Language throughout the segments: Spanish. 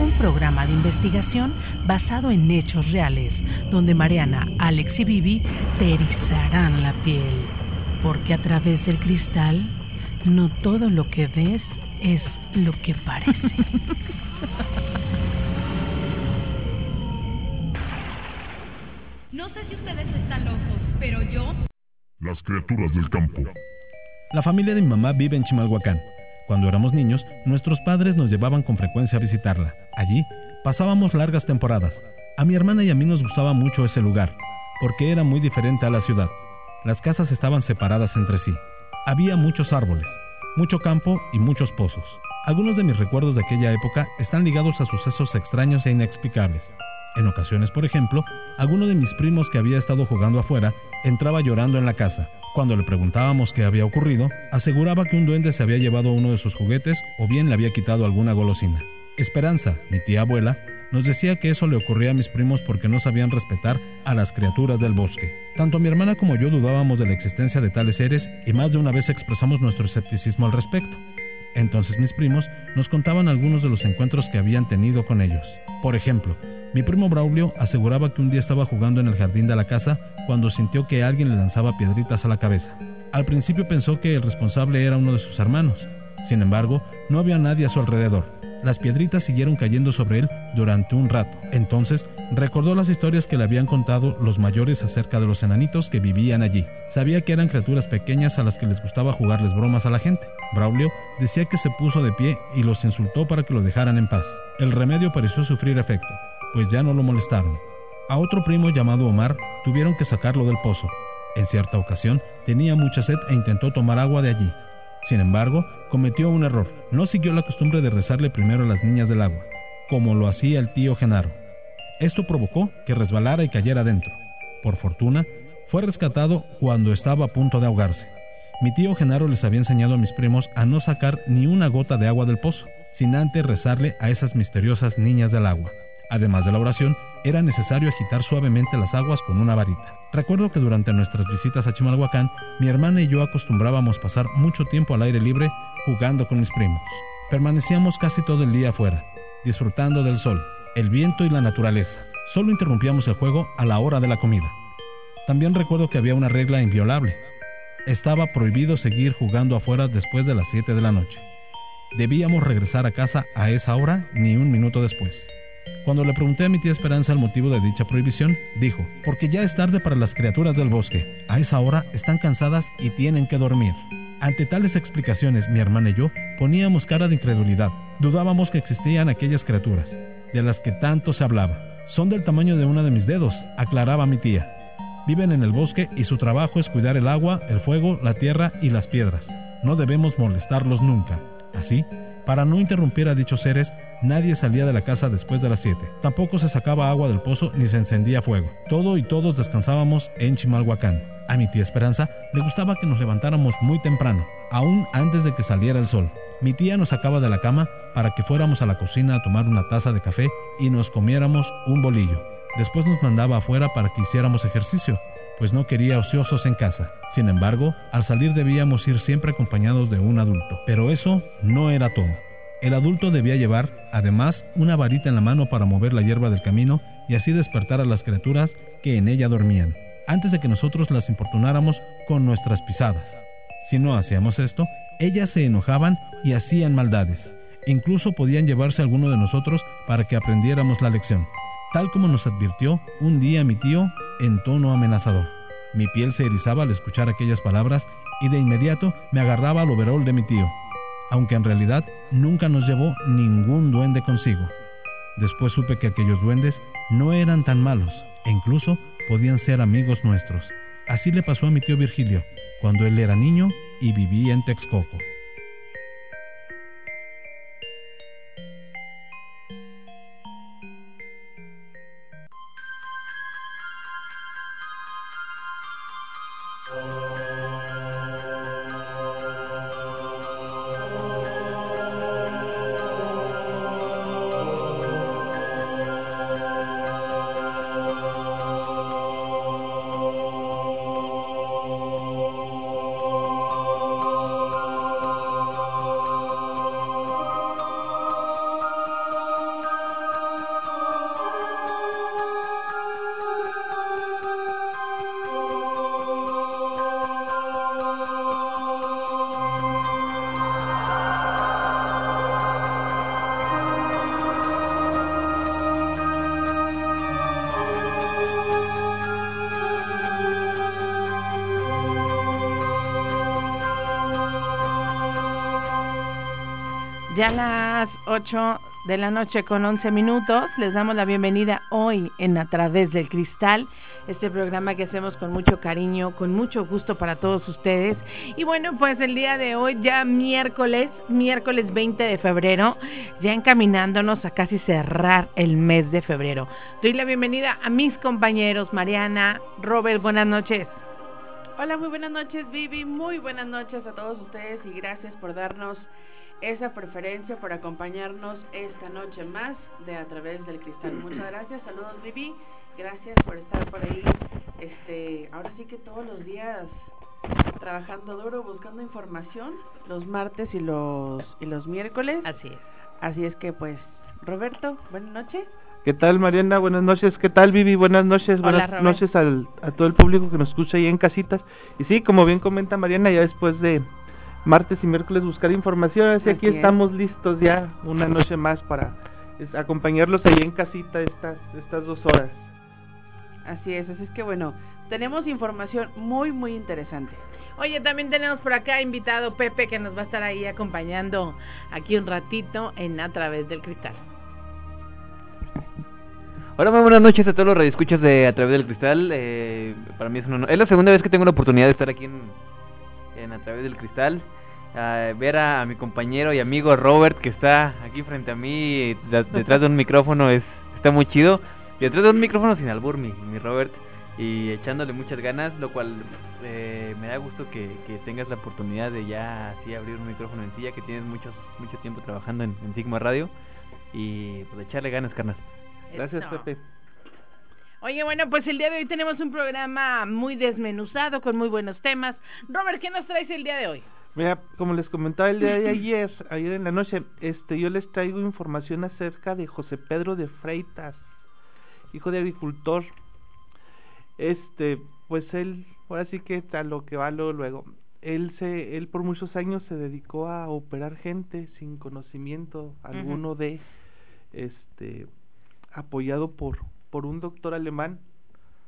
Un programa de investigación basado en hechos reales, donde Mariana, Alex y Vivi te erizarán la piel. Porque a través del cristal, no todo lo que ves es lo que parece. No sé si ustedes están locos, pero yo... Las criaturas del campo. La familia de mi mamá vive en Chimalhuacán. Cuando éramos niños, nuestros padres nos llevaban con frecuencia a visitarla. Allí pasábamos largas temporadas. A mi hermana y a mí nos gustaba mucho ese lugar, porque era muy diferente a la ciudad. Las casas estaban separadas entre sí. Había muchos árboles, mucho campo y muchos pozos. Algunos de mis recuerdos de aquella época están ligados a sucesos extraños e inexplicables. En ocasiones, por ejemplo, alguno de mis primos que había estado jugando afuera entraba llorando en la casa. Cuando le preguntábamos qué había ocurrido, aseguraba que un duende se había llevado uno de sus juguetes o bien le había quitado alguna golosina. Esperanza, mi tía abuela, nos decía que eso le ocurría a mis primos porque no sabían respetar a las criaturas del bosque. Tanto mi hermana como yo dudábamos de la existencia de tales seres y más de una vez expresamos nuestro escepticismo al respecto. Entonces mis primos nos contaban algunos de los encuentros que habían tenido con ellos. Por ejemplo, mi primo Braulio aseguraba que un día estaba jugando en el jardín de la casa cuando sintió que alguien le lanzaba piedritas a la cabeza. Al principio pensó que el responsable era uno de sus hermanos. Sin embargo, no había nadie a su alrededor. Las piedritas siguieron cayendo sobre él durante un rato. Entonces recordó las historias que le habían contado los mayores acerca de los enanitos que vivían allí. Sabía que eran criaturas pequeñas a las que les gustaba jugarles bromas a la gente. Braulio decía que se puso de pie y los insultó para que lo dejaran en paz. El remedio pareció sufrir efecto, pues ya no lo molestaron. A otro primo llamado Omar tuvieron que sacarlo del pozo. En cierta ocasión tenía mucha sed e intentó tomar agua de allí. Sin embargo, cometió un error. No siguió la costumbre de rezarle primero a las niñas del agua, como lo hacía el tío Genaro. Esto provocó que resbalara y cayera dentro. Por fortuna, fue rescatado cuando estaba a punto de ahogarse. Mi tío Genaro les había enseñado a mis primos a no sacar ni una gota de agua del pozo, sin antes rezarle a esas misteriosas niñas del agua. Además de la oración, era necesario agitar suavemente las aguas con una varita. Recuerdo que durante nuestras visitas a Chimalhuacán, mi hermana y yo acostumbrábamos pasar mucho tiempo al aire libre jugando con mis primos. Permanecíamos casi todo el día afuera, disfrutando del sol, el viento y la naturaleza. Solo interrumpíamos el juego a la hora de la comida. También recuerdo que había una regla inviolable. Estaba prohibido seguir jugando afuera después de las 7 de la noche. Debíamos regresar a casa a esa hora ni un minuto después. Cuando le pregunté a mi tía Esperanza el motivo de dicha prohibición, dijo, porque ya es tarde para las criaturas del bosque. A esa hora están cansadas y tienen que dormir. Ante tales explicaciones, mi hermana y yo poníamos cara de incredulidad. Dudábamos que existían aquellas criaturas, de las que tanto se hablaba. Son del tamaño de una de mis dedos, aclaraba mi tía. Viven en el bosque y su trabajo es cuidar el agua, el fuego, la tierra y las piedras. No debemos molestarlos nunca. Así, para no interrumpir a dichos seres, nadie salía de la casa después de las 7. Tampoco se sacaba agua del pozo ni se encendía fuego. Todo y todos descansábamos en Chimalhuacán. A mi tía Esperanza le gustaba que nos levantáramos muy temprano, aún antes de que saliera el sol. Mi tía nos sacaba de la cama para que fuéramos a la cocina a tomar una taza de café y nos comiéramos un bolillo. Después nos mandaba afuera para que hiciéramos ejercicio, pues no quería ociosos en casa. Sin embargo, al salir debíamos ir siempre acompañados de un adulto. Pero eso no era todo. El adulto debía llevar, además, una varita en la mano para mover la hierba del camino y así despertar a las criaturas que en ella dormían, antes de que nosotros las importunáramos con nuestras pisadas. Si no hacíamos esto, ellas se enojaban y hacían maldades. Incluso podían llevarse a alguno de nosotros para que aprendiéramos la lección, tal como nos advirtió un día mi tío en tono amenazador. Mi piel se erizaba al escuchar aquellas palabras y de inmediato me agarraba al overol de mi tío, aunque en realidad nunca nos llevó ningún duende consigo. Después supe que aquellos duendes no eran tan malos e incluso podían ser amigos nuestros. Así le pasó a mi tío Virgilio cuando él era niño y vivía en Texcoco. Ya las 8 de la noche con 11 minutos les damos la bienvenida hoy en A través del cristal, este programa que hacemos con mucho cariño, con mucho gusto para todos ustedes. Y bueno, pues el día de hoy ya miércoles, miércoles 20 de febrero, ya encaminándonos a casi cerrar el mes de febrero. Doy la bienvenida a mis compañeros Mariana, Robert, buenas noches. Hola, muy buenas noches Vivi, muy buenas noches a todos ustedes y gracias por darnos esa preferencia por acompañarnos esta noche más de A través del cristal. Muchas gracias, saludos Vivi, gracias por estar por ahí. Este, ahora sí que todos los días trabajando duro, buscando información, los martes y los y los miércoles. Así es. Así es que pues, Roberto, buenas noches. ¿Qué tal Mariana? Buenas noches. ¿Qué tal Vivi? Buenas noches. buenas noches al, a todo el público que nos escucha ahí en casitas. Y sí, como bien comenta Mariana, ya después de martes y miércoles buscar información. Así, aquí estamos listos ya una noche más para acompañarlos ahí en casita estas, estas dos horas. Así es, así es que bueno, tenemos información muy, muy interesante. Oye, también tenemos por acá invitado Pepe que nos va a estar ahí acompañando aquí un ratito en A través del cristal. Hola, muy buenas noches a todos los radioescuchas de A través del cristal. Eh, para mí es, una, es la segunda vez que tengo la oportunidad de estar aquí en, en A través del cristal. Ver a, mi compañero y amigo Robert que está aquí frente a mí detrás de un micrófono es está muy chido. Y detrás de un micrófono sin albur, mi, mi Robert. Y echándole muchas ganas, lo cual eh, me da gusto que, tengas la oportunidad de ya así abrir un micrófono en silla, que tienes muchos, mucho tiempo trabajando en, Sigma Radio. Y pues echarle ganas, carnas. Gracias, Pepe. Oye, bueno, pues el día de hoy tenemos un programa muy desmenuzado, con muy buenos temas. Robert, ¿qué nos traes el día de hoy? Mira, como les comentaba el día de ayer, ayer en la noche, este, yo les traigo información acerca de José Pedro de Freitas, hijo de agricultor. Este, pues él, ahora sí que a lo que va luego, él se, él por muchos años se dedicó a operar gente sin conocimiento alguno de, este, apoyado por por un doctor alemán.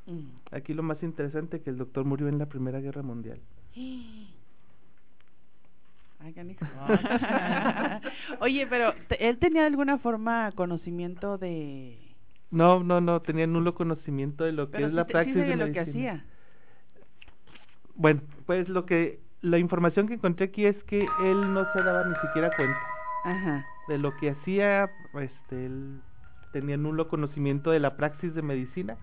Mm. Aquí lo más interesante que el doctor murió en la Primera Guerra Mundial. Oye, pero ¿él tenía de alguna forma conocimiento de...? No, no, no, tenía nulo conocimiento de lo que es la praxis de lo que hacía. Bueno, pues lo que la información que encontré aquí es que él no se daba ni siquiera cuenta Ajá. de lo que hacía, este, él tenía nulo conocimiento de la praxis de medicina.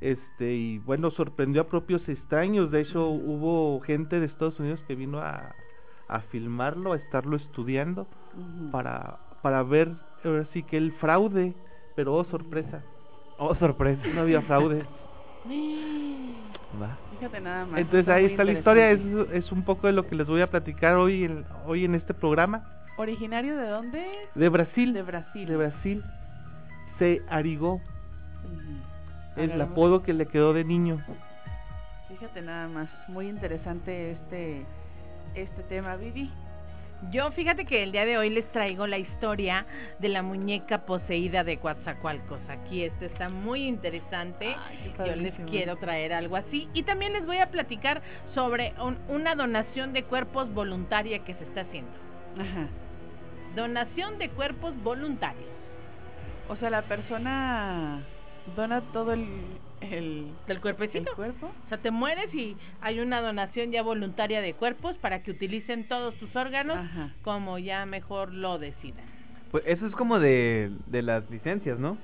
Este, y bueno, sorprendió a propios extraños. De hecho, hubo gente de Estados Unidos que vino a, a filmarlo, a estarlo estudiando, para, para ver ahora sí que el fraude, pero oh sorpresa. Oh sorpresa. No había fraude. Fíjate nada más. Entonces ahí está la historia, es, es un poco de lo que les voy a platicar hoy en, hoy en este programa. ¿Originario de dónde? De Brasil. De Brasil. De Brasil se arigó. Es el apodo que le quedó de niño. Fíjate nada más, muy interesante este este tema, Vivi. Yo fíjate que el día de hoy les traigo la historia de la muñeca poseída de Coatzacoalcos. Aquí este está muy interesante. Yo les quiero traer algo así. Y también les voy a platicar sobre una donación de cuerpos voluntaria que se está haciendo. Ajá. Donación de cuerpos voluntarios. O sea, la persona dona todo el el del cuerpecito. El cuerpo. O sea, te mueres y hay una donación ya voluntaria de cuerpos para que utilicen todos tus órganos como ya mejor lo decidan. Pues eso es como de, de las licencias, ¿no?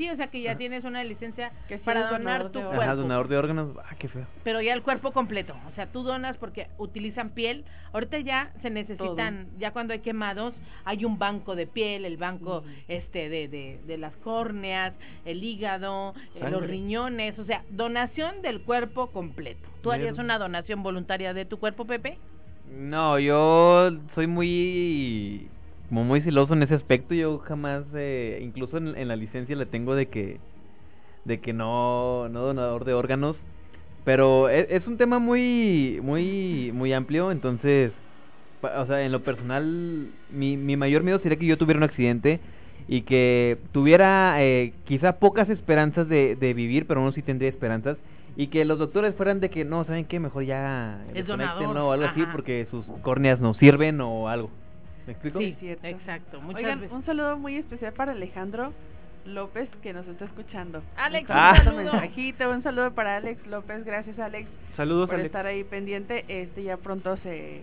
Sí, o sea que ya tienes una licencia para donar tu cuerpo. Ajá, donador de órganos, ah, qué feo. Pero ya el cuerpo completo, o sea, tú donas porque utilizan piel. Ahorita ya se necesitan, ya cuando hay quemados, hay un banco de piel, el banco este de, de, de, las córneas, el hígado, eh, los riñones, o sea, donación del cuerpo completo. ¿Tú harías una donación voluntaria de tu cuerpo, Pepe? No, yo soy muy como muy celoso en ese aspecto. Yo jamás, eh, incluso en, la licencia le tengo de que, de que no, no donador de órganos. Pero es, es, un tema muy, muy, muy amplio. Entonces, o sea, en lo personal, mi, mi mayor miedo sería que yo tuviera un accidente y que tuviera eh, quizá pocas esperanzas de, de vivir, pero uno sí tendría esperanzas. Y que los doctores fueran de que no, ¿saben qué? Mejor ya es donador. o algo así porque sus córneas no sirven o algo. ¿Me explico? Sí, cierto. exacto. Muchas Oigan, veces. un saludo muy especial para Alejandro López que nos está escuchando. Alex, un mandando saludo. mensajito, un saludo para Alex López, gracias Alex Saludos, por Alex. estar ahí pendiente. Este ya pronto se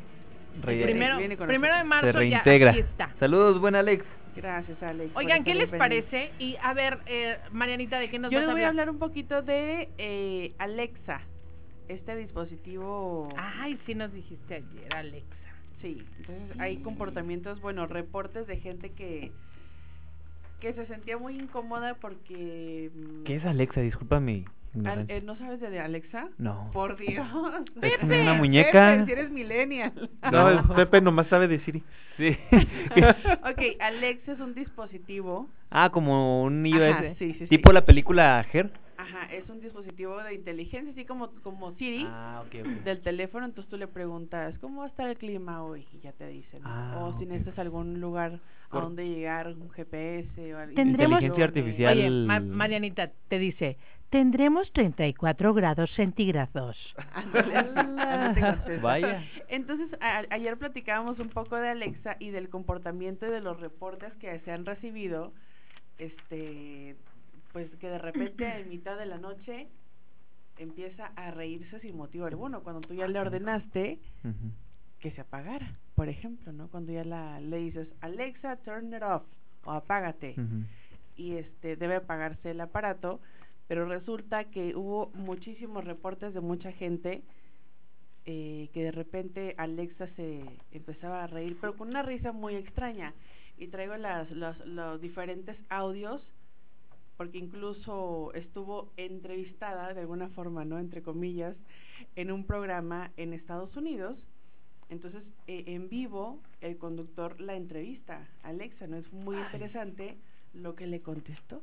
Re- primero, viene con primero de marzo se ya reintegra. aquí está. Saludos, buen Alex. Gracias Alex. Oigan, ¿qué les pendiente. parece? Y a ver, eh, Marianita, ¿de qué nos Yo vas les voy a hablar? hablar un poquito de eh, Alexa, este dispositivo. Ay, sí nos dijiste ayer, Alexa. Sí, entonces hay comportamientos, bueno, reportes de gente que que se sentía muy incómoda porque mm, ¿Qué es Alexa? Disculpa mi Al- eh, ¿No sabes de Alexa? No. Por Dios. Es como una muñeca. Pepe, si eres millennial. No, el Pepe nomás sabe de Siri. Sí. ok, Alexa es un dispositivo. ah, como un iOS. Ajá, sí, sí, sí. tipo la película Her. Ajá, es un dispositivo de inteligencia, así como, como Siri. Ah. Del teléfono, entonces tú le preguntas, ¿cómo va a estar el clima hoy? Y ya te dicen. ¿no? Ah, o si necesitas algún lugar a donde llegar, un GPS o algo. Tendremos- Inteligencia artificial. Oye, Ma- Marianita te dice, tendremos 34 grados centígrados. Vaya. Entonces, a- ayer platicábamos un poco de Alexa y del comportamiento y de los reportes que se han recibido, este, pues que de repente en mitad de la noche empieza a reírse sin motivo alguno, cuando tú ya le ordenaste que se apagara, por ejemplo, ¿no? Cuando ya la, le dices, Alexa, turn it off, o apágate, y este debe apagarse el aparato, pero resulta que hubo muchísimos reportes de mucha gente eh, que de repente Alexa se empezaba a reír, pero con una risa muy extraña. Y traigo las, los, los diferentes audios, porque incluso estuvo entrevistada, de alguna forma, ¿no? Entre comillas, en un programa en Estados Unidos. Entonces, eh, en vivo, el conductor la entrevista. Alexa, ¿no? Es muy interesante lo que le contestó.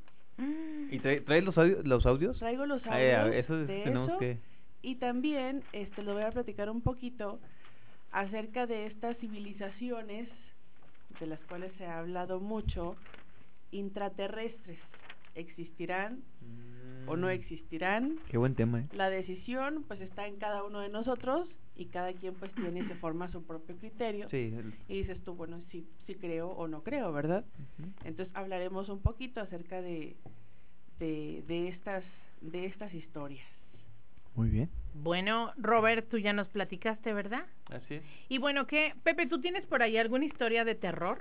¿Y trae, traes los, audio- los audios? Traigo los Ay, a audios ver, eso es- de tenemos eso que... y también este lo voy a platicar un poquito acerca de estas civilizaciones de las cuales se ha hablado mucho intraterrestres existirán o no existirán Qué buen tema, ¿eh? la decisión pues está en cada uno de nosotros y cada quien pues tiene y se forma su propio criterio Sí. el- y dices tú bueno sí sí creo o no creo verdad entonces hablaremos un poquito acerca de de, de estas de estas historias Muy bien. Bueno, Robert, tú ya nos platicaste, ¿verdad? Así es. Y bueno, ¿qué? Pepe, ¿tú tienes por ahí alguna historia de terror?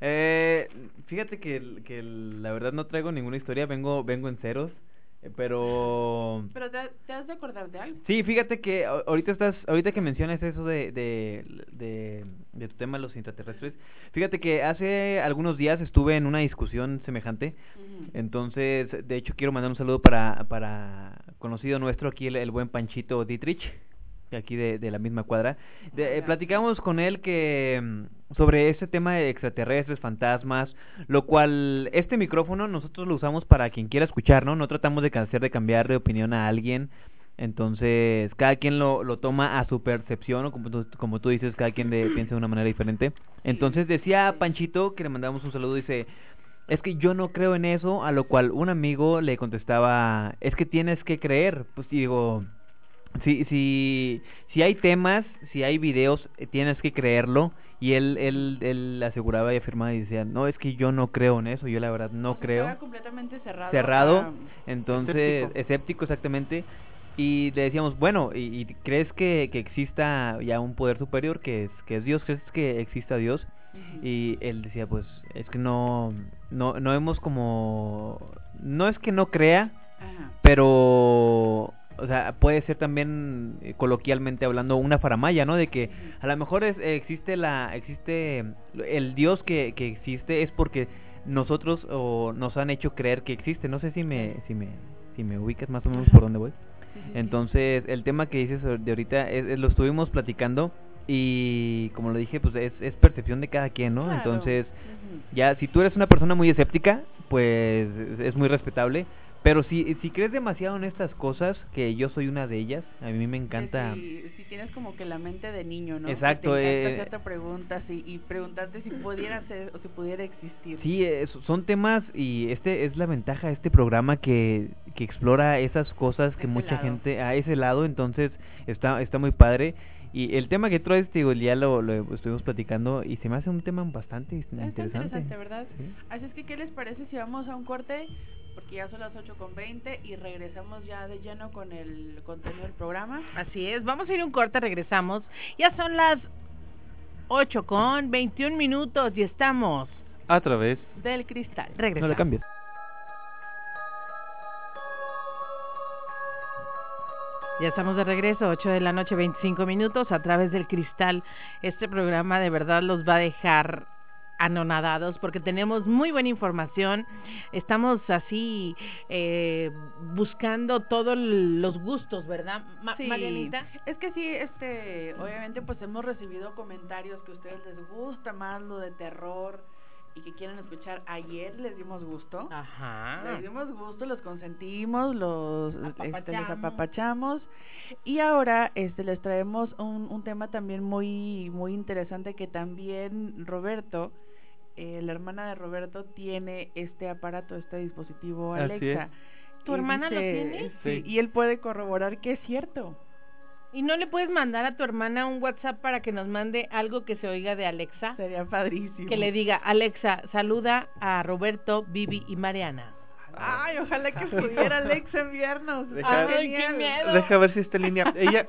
Eh, fíjate que, que la verdad no traigo ninguna historia, vengo vengo en ceros, eh, pero Pero te, te has de acordar de algo. sí, fíjate que ahorita estás ahorita que mencionas eso de de, de de tu tema de los intraterrestres, fíjate que hace algunos días estuve en una discusión semejante, entonces de hecho quiero mandar un saludo para para conocido nuestro aquí el, el buen Panchito Dietrich aquí de, de la misma cuadra. De- eh, platicamos con él que mm, sobre este tema de extraterrestres, fantasmas, lo cual este micrófono nosotros lo usamos para quien quiera escuchar, ¿no? No tratamos de hacer de cambiar de opinión a alguien. Entonces, cada quien lo, lo toma a su percepción, o como tú, como tú dices, cada quien de, piensa de una manera diferente. Entonces, decía Panchito, que le mandamos un saludo, dice, es que yo no creo en eso, a lo cual un amigo le contestaba, es que tienes que creer. Pues y digo, si, si, si hay temas, si hay videos, eh, tienes que creerlo. Y él, él, él aseguraba y afirmaba y decía, no, es que yo no creo en eso, yo la verdad no O sea, creo. estaba completamente cerrado. Cerrado, a- entonces, Escéptico. escéptico exactamente. Y le decíamos, bueno, ¿y, y crees que, que exista ya un poder superior que es, que es Dios? ¿Crees que exista Dios? Y él decía, pues, es que no, no, no hemos como, no es que no crea, Ajá. pero, o sea, puede ser también eh, coloquialmente hablando una faramaya, ¿no? De que a lo mejor es, existe la, existe el Dios que, que existe es porque nosotros o nos han hecho creer que existe. No sé si me, si me, si me ubicas más o menos por dónde voy. Entonces, el tema que dices de ahorita es- es- lo estuvimos platicando y como lo dije, pues es, es percepción de cada quien, ¿no? Claro. Entonces, ya si tú eres una persona muy escéptica, pues es- es muy respetable, pero si si crees demasiado en estas cosas, que yo soy una de ellas, a mí me encanta Si, si tienes como que la mente de niño, ¿no? Exacto, Que te encanta eh, hacerte preguntas y, y preguntarte si pudiera ser o si pudiera existir. Sí, es- son temas y este es la ventaja de este programa que, que explora esas cosas que Ese mucha lado. gente a ese lado, entonces está está muy padre Y el tema que traes, digo, ya lo, lo estuvimos platicando y se me hace un tema bastante Está interesante. interesante, ¿verdad? Sí. Así es que, ¿qué les parece si vamos a un corte? Porque ya son las 8 con 20 y regresamos ya de lleno con el contenido del programa. Así es, vamos a ir un corte, regresamos. Ya son las 8 con 21 minutos y estamos. A través. Del cristal. No Regresamos. le cambies. Ya estamos de regreso, 8 de la noche, 25 minutos, a través del cristal. Este programa de verdad los va a dejar anonadados porque tenemos muy buena información. Estamos así eh, buscando todos los gustos, ¿verdad, Ma- Sí, Marianita? Es que sí, este, obviamente pues hemos recibido comentarios que a ustedes les gusta más lo de terror y que quieren escuchar. Ayer les dimos gusto. Ajá. Les dimos gusto, los consentimos, los, este, Apapachamos. apapachamos. Y ahora este, les traemos un, un tema también muy, muy interesante que también Roberto, eh, la hermana de Roberto, tiene este aparato, este dispositivo Así Alexa. es. ¿Tu hermana lo tiene? Sí, Sí. y él puede corroborar que es cierto. ¿Y no le puedes mandar a tu hermana un WhatsApp para que nos mande algo que se oiga de Alexa? Sería padrísimo. Que le diga, Alexa, saluda a Roberto, Vivi y Mariana. Ay, ojalá que pudiera Alexa enviarnos. Deja- Ay, qué miedo. Deja ver si está en línea. Ella,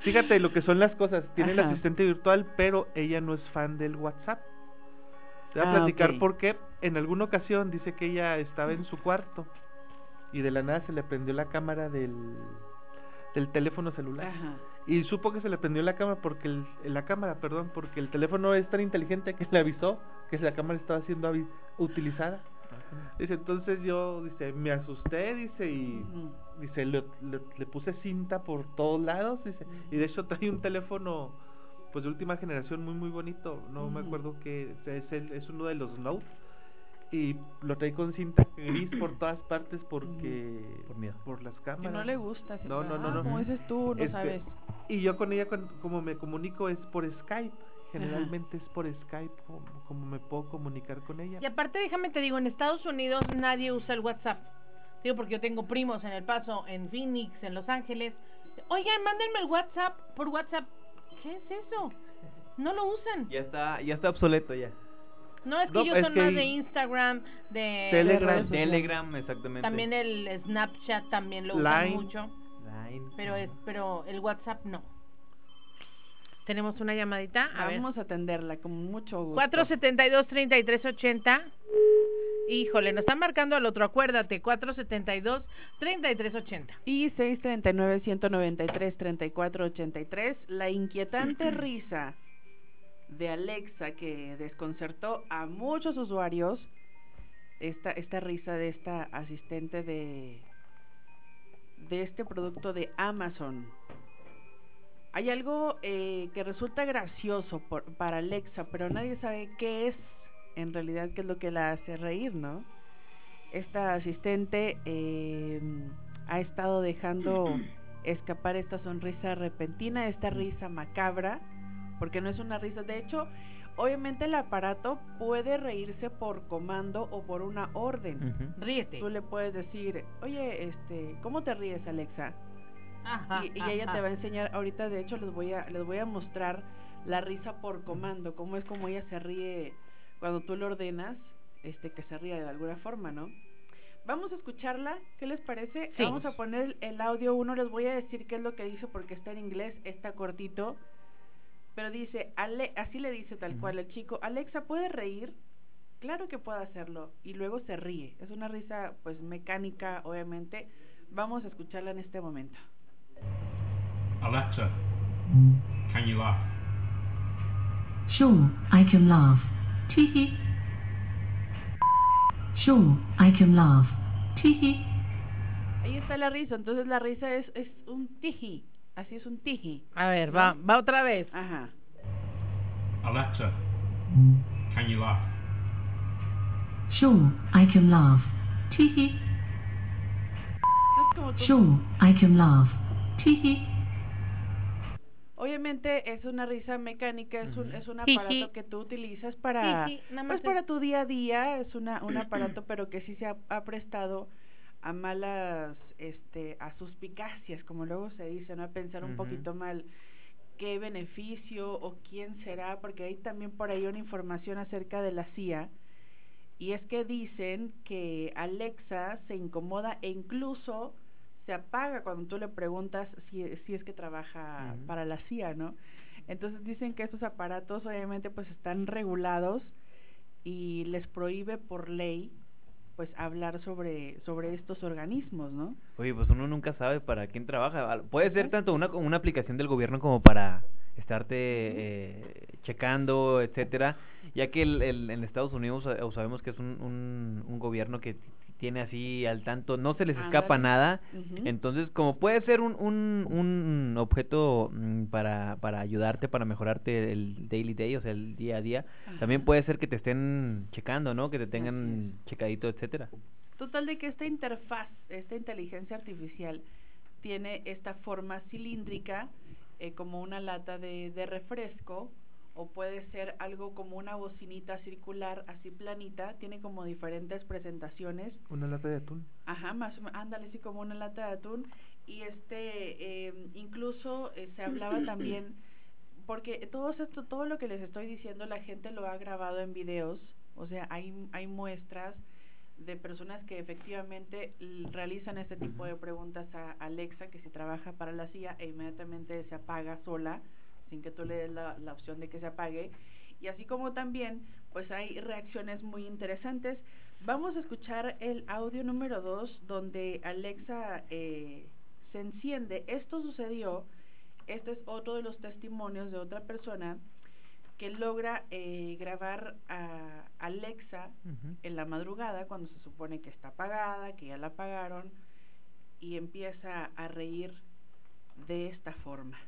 fíjate lo que son las cosas. Tiene el asistente virtual, pero ella no es fan del WhatsApp. Te voy a Ah, platicar ok. por qué. En alguna ocasión dice que ella estaba en su cuarto y de la nada se le prendió la cámara del, del teléfono celular. Ajá. Y supo que se le prendió la cámara porque el, la cámara, perdón, porque el teléfono es tan inteligente que le avisó que la cámara estaba siendo utilizada. Dice, entonces yo, dice, me asusté, dice, y dice, le, le- le puse cinta por todos lados, dice, y de hecho trae un teléfono, pues de última generación muy, muy bonito, no me Ujú. acuerdo que es, el- es uno de los Note, y lo trae con cinta gris por todas partes porque, Por miedo. por las Que cámaras. no le gusta. No, no, no, ah, no. Como dices tú, no Este, sabes. Y yo con ella, cuan- como me comunico, es por Skype. Generalmente es por Skype como, como me puedo comunicar con ella. Y aparte, déjame te digo, en Estados Unidos nadie usa el WhatsApp. Digo, porque yo tengo primos en El Paso, en Phoenix, en Los Ángeles. Oigan, mándenme el WhatsApp por WhatsApp. ¿Qué es eso? No lo usan. Ya está, ya está obsoleto ya. No, es que No, ellos es son que más de Instagram, de Telegram. Telegram, exactamente. también el Snapchat también lo usan Line. mucho, Line. pero es pero el WhatsApp no. Tenemos una llamadita, a ver. Vamos a atenderla con mucho gusto. 472-3380. Híjole, nos están marcando al otro, acuérdate, 472-3380. Y 639-193-3483. La inquietante risa de Alexa que desconcertó a muchos usuarios. Esta, esta risa de esta asistente de, de este producto de Amazon. Hay algo eh, que resulta gracioso por- para Alexa, pero nadie sabe qué es en realidad, qué es lo que la hace reír, ¿no? Esta asistente eh, ha estado dejando escapar esta sonrisa repentina, esta risa macabra, porque no es una risa. De hecho, obviamente el aparato puede reírse por comando o por una orden. Ríete. Tú le puedes decir, oye, este, ¿cómo te ríes, Alexa? Ajá, y, y ella ajá. te va a enseñar, ahorita de hecho les voy a, les voy a mostrar la risa por comando, cómo es como ella se ríe cuando tú le ordenas, este, que se ríe de alguna forma, ¿no? Vamos a escucharla, ¿qué les parece? Sí. Vamos a poner el, audio uno, les voy a decir qué es lo que dice porque está en inglés, está cortito, pero dice, Ale así le dice tal cual el chico, Alexa, ¿puede reír? Claro que puede hacerlo, y luego se ríe, es una risa pues mecánica, obviamente, vamos a escucharla en este momento. Alexa, can you laugh? Sure, I can laugh. Teehee. Sure, I can laugh. Teehee. Ahí está la risa, entonces la risa es, es un tiji, así es un tiji. A ver, va, va otra vez. Ajá. Alexa, can you laugh? Sure, I can laugh. Teehee. Entonces como tú, Sure, I can laugh. Obviamente es una risa mecánica, es un, es un aparato que tú utilizas para, pues es- para tu día a día, es una, un aparato pero que sí se ha, ha prestado a malas, este, a suspicacias, como luego se dice, ¿no? A pensar un poquito mal. qué beneficio o quién será, porque hay también por ahí una información acerca de la CIA. Y es que dicen que Alexa se incomoda e incluso se apaga cuando tú le preguntas si, si es que trabaja para la CIA, ¿no? Entonces dicen que estos aparatos obviamente pues están regulados y les prohíbe por ley pues hablar sobre, sobre estos organismos, ¿no? Oye, pues uno nunca sabe para quién trabaja. Puede ser tanto una, una aplicación del gobierno como para estarte eh, checando, etcétera. Ya que el, el- en Estados Unidos eh, sabemos que es un, un- un gobierno que tiene así al tanto, no se les escapa nada. Entonces, como puede ser un, un, un objeto mm, para, para ayudarte, para mejorarte el daily day, o sea, el día a día, también puede ser que te estén checando, ¿no? Que te tengan checadito, etcétera. Total de que esta interfaz, esta inteligencia artificial, tiene esta forma cilíndrica eh, como una lata de, de refresco o puede ser algo como una bocinita circular así planita, tiene como diferentes presentaciones. Una lata de atún. Ajá, más o menos, ándale, así como una lata de atún. Y este, eh, incluso eh, se hablaba también, porque todo esto, todo lo que les estoy diciendo, la gente lo ha grabado en videos, o sea, hay, hay muestras de personas que efectivamente realizan este tipo de preguntas a Alexa, que si trabaja para la CIA e inmediatamente se apaga sola, sin que tú le des la, la opción de que se apague. Y así como también, pues hay reacciones muy interesantes. Vamos a escuchar el audio número 2, donde Alexa eh, se enciende. Esto sucedió, este es otro de los testimonios de otra persona que logra eh, grabar a Alexa en la madrugada cuando se supone que está apagada, que ya la apagaron y empieza a reír de esta forma.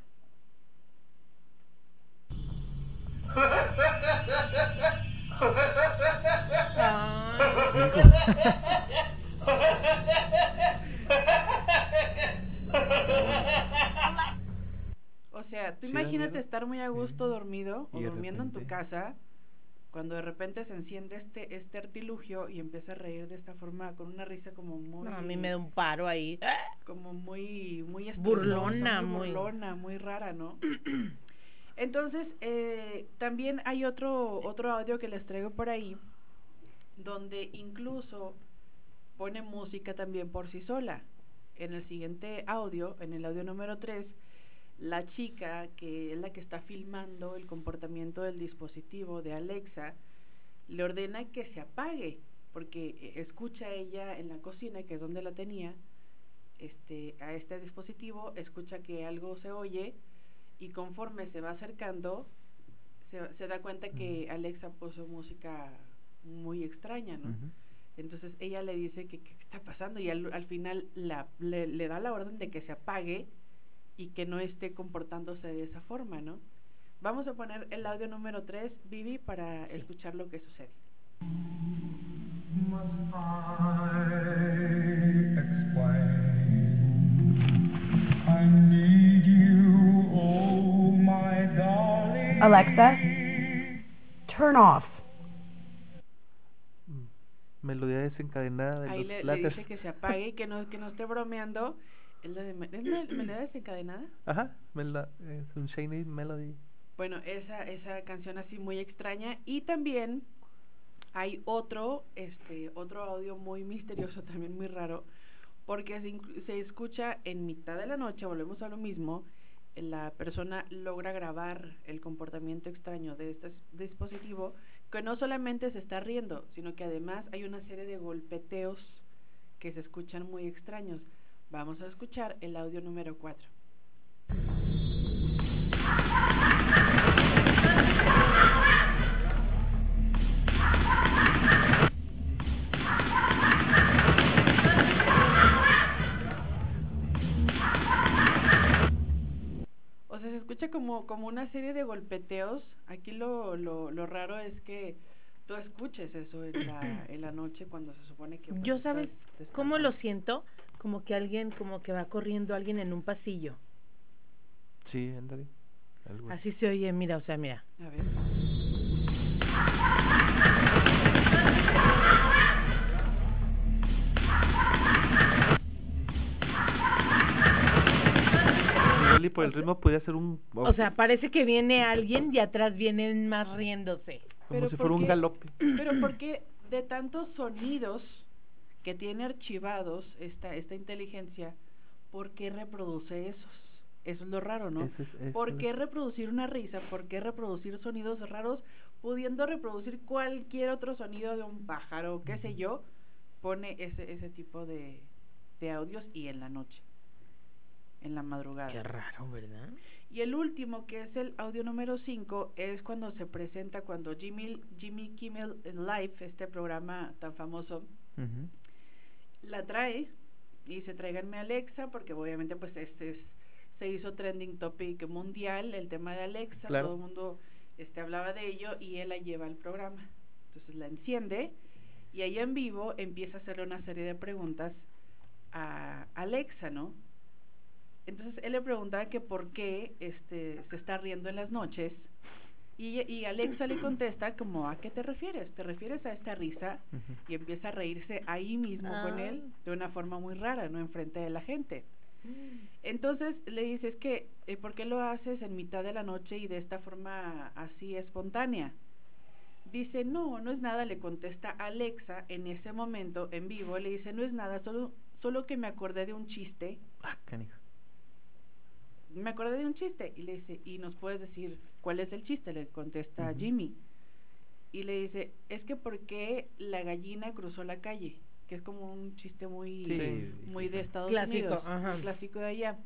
O sea, tú Sí imagínate estar muy a gusto dormido o durmiendo en tu casa cuando de repente se enciende este, este artilugio y empieza a reír de esta forma con una risa como muy No, a mí me da un paro ahí. como muy muy Burlona, muy- burlona, muy rara, ¿no? Entonces, eh, también hay otro, otro audio que les traigo por ahí, donde incluso pone música también por sí sola. En el siguiente audio, en el audio número 3, la chica, que es la que está filmando el comportamiento del dispositivo de Alexa, le ordena que se apague, porque eh, escucha ella en la cocina, que es donde la tenía, este, a este dispositivo, escucha que algo se oye y conforme se va acercando, se, se da cuenta que Alexa puso música muy extraña, ¿no? Entonces ella le dice que qué está pasando y al, al final la, le, le da la orden de que se apague y que no esté comportándose de esa forma, ¿no? Vamos a poner el audio número 3, Vivi, para escuchar lo que sucede. Must I explain? I need Alexa, turn off. Melodía desencadenada de Ahí los le, le dice que se apague y que no, que no esté bromeando. Es la de, ¿es mel- melodía desencadenada? Ajá, mela- es un Shiny Melody. Bueno, esa, esa canción así muy extraña. Y también hay otro, este, otro audio muy misterioso, también muy raro, porque se, se escucha en mitad de la noche, volvemos a lo mismo, la persona logra grabar el comportamiento extraño de este dispositivo, que no solamente se está riendo, sino que además hay una serie de golpeteos que se escuchan muy extraños. Vamos a escuchar el audio número 4. Sea, se escucha como, como una serie de golpeteos. Aquí lo, lo, lo raro es que tú escuches eso en la, en la noche cuando se supone que... pues, Yo estás sabes cómo lo siento, como que alguien, como que va corriendo alguien en un pasillo. Sí, ándale. algo Así se oye, mira, o sea, mira. A ver. Igual y por el ritmo podría ser un... O sea, parece que viene alguien y atrás vienen más riéndose. como pero si ¿por fuera un galope. Pero porque de tantos sonidos que tiene archivados esta, esta inteligencia, ¿por qué reproduce esos? Eso es lo raro, ¿no? Es- ¿Por es- qué reproducir una risa? ¿Por qué reproducir sonidos raros? Pudiendo reproducir cualquier otro sonido de un pájaro, qué sé yo, pone ese, ese tipo de, de audios y en la noche, en la madrugada. Qué raro, ¿verdad? Y el último, que es el audio número 5, es cuando se presenta, cuando Jimmy, Jimmy Kimmel en Live, este programa tan famoso, la trae y dice, tráiganme a Alexa, porque obviamente pues este es, se hizo trending topic mundial, el tema de Alexa, Claro. todo el mundo este, hablaba de ello y él la lleva al programa. Entonces la enciende y ahí en vivo empieza a hacerle una serie de preguntas a Alexa, ¿no? Entonces él le preguntaba que por qué este, se está riendo en las noches y, y Alexa le contesta como, ¿a qué te refieres? ¿Te refieres a esta risa? Y empieza a reírse ahí mismo con Ah. él de una forma muy rara, no enfrente de la gente. Entonces le dices que, eh, ¿por qué lo haces en mitad de la noche y de esta forma así espontánea? Dice, no, no es nada, le contesta Alexa en ese momento en vivo, le dice, no es nada, solo, solo que me acordé de un chiste, Ah, canijo. Me acordé de un chiste, y le dice, ¿y nos puedes decir cuál es el chiste? Le contesta. Jimmy, y le dice, es que ¿por qué la gallina cruzó la calle? Que es como un chiste muy, Sí. muy de Estados Clásico, Unidos, ajá. un clásico de allá.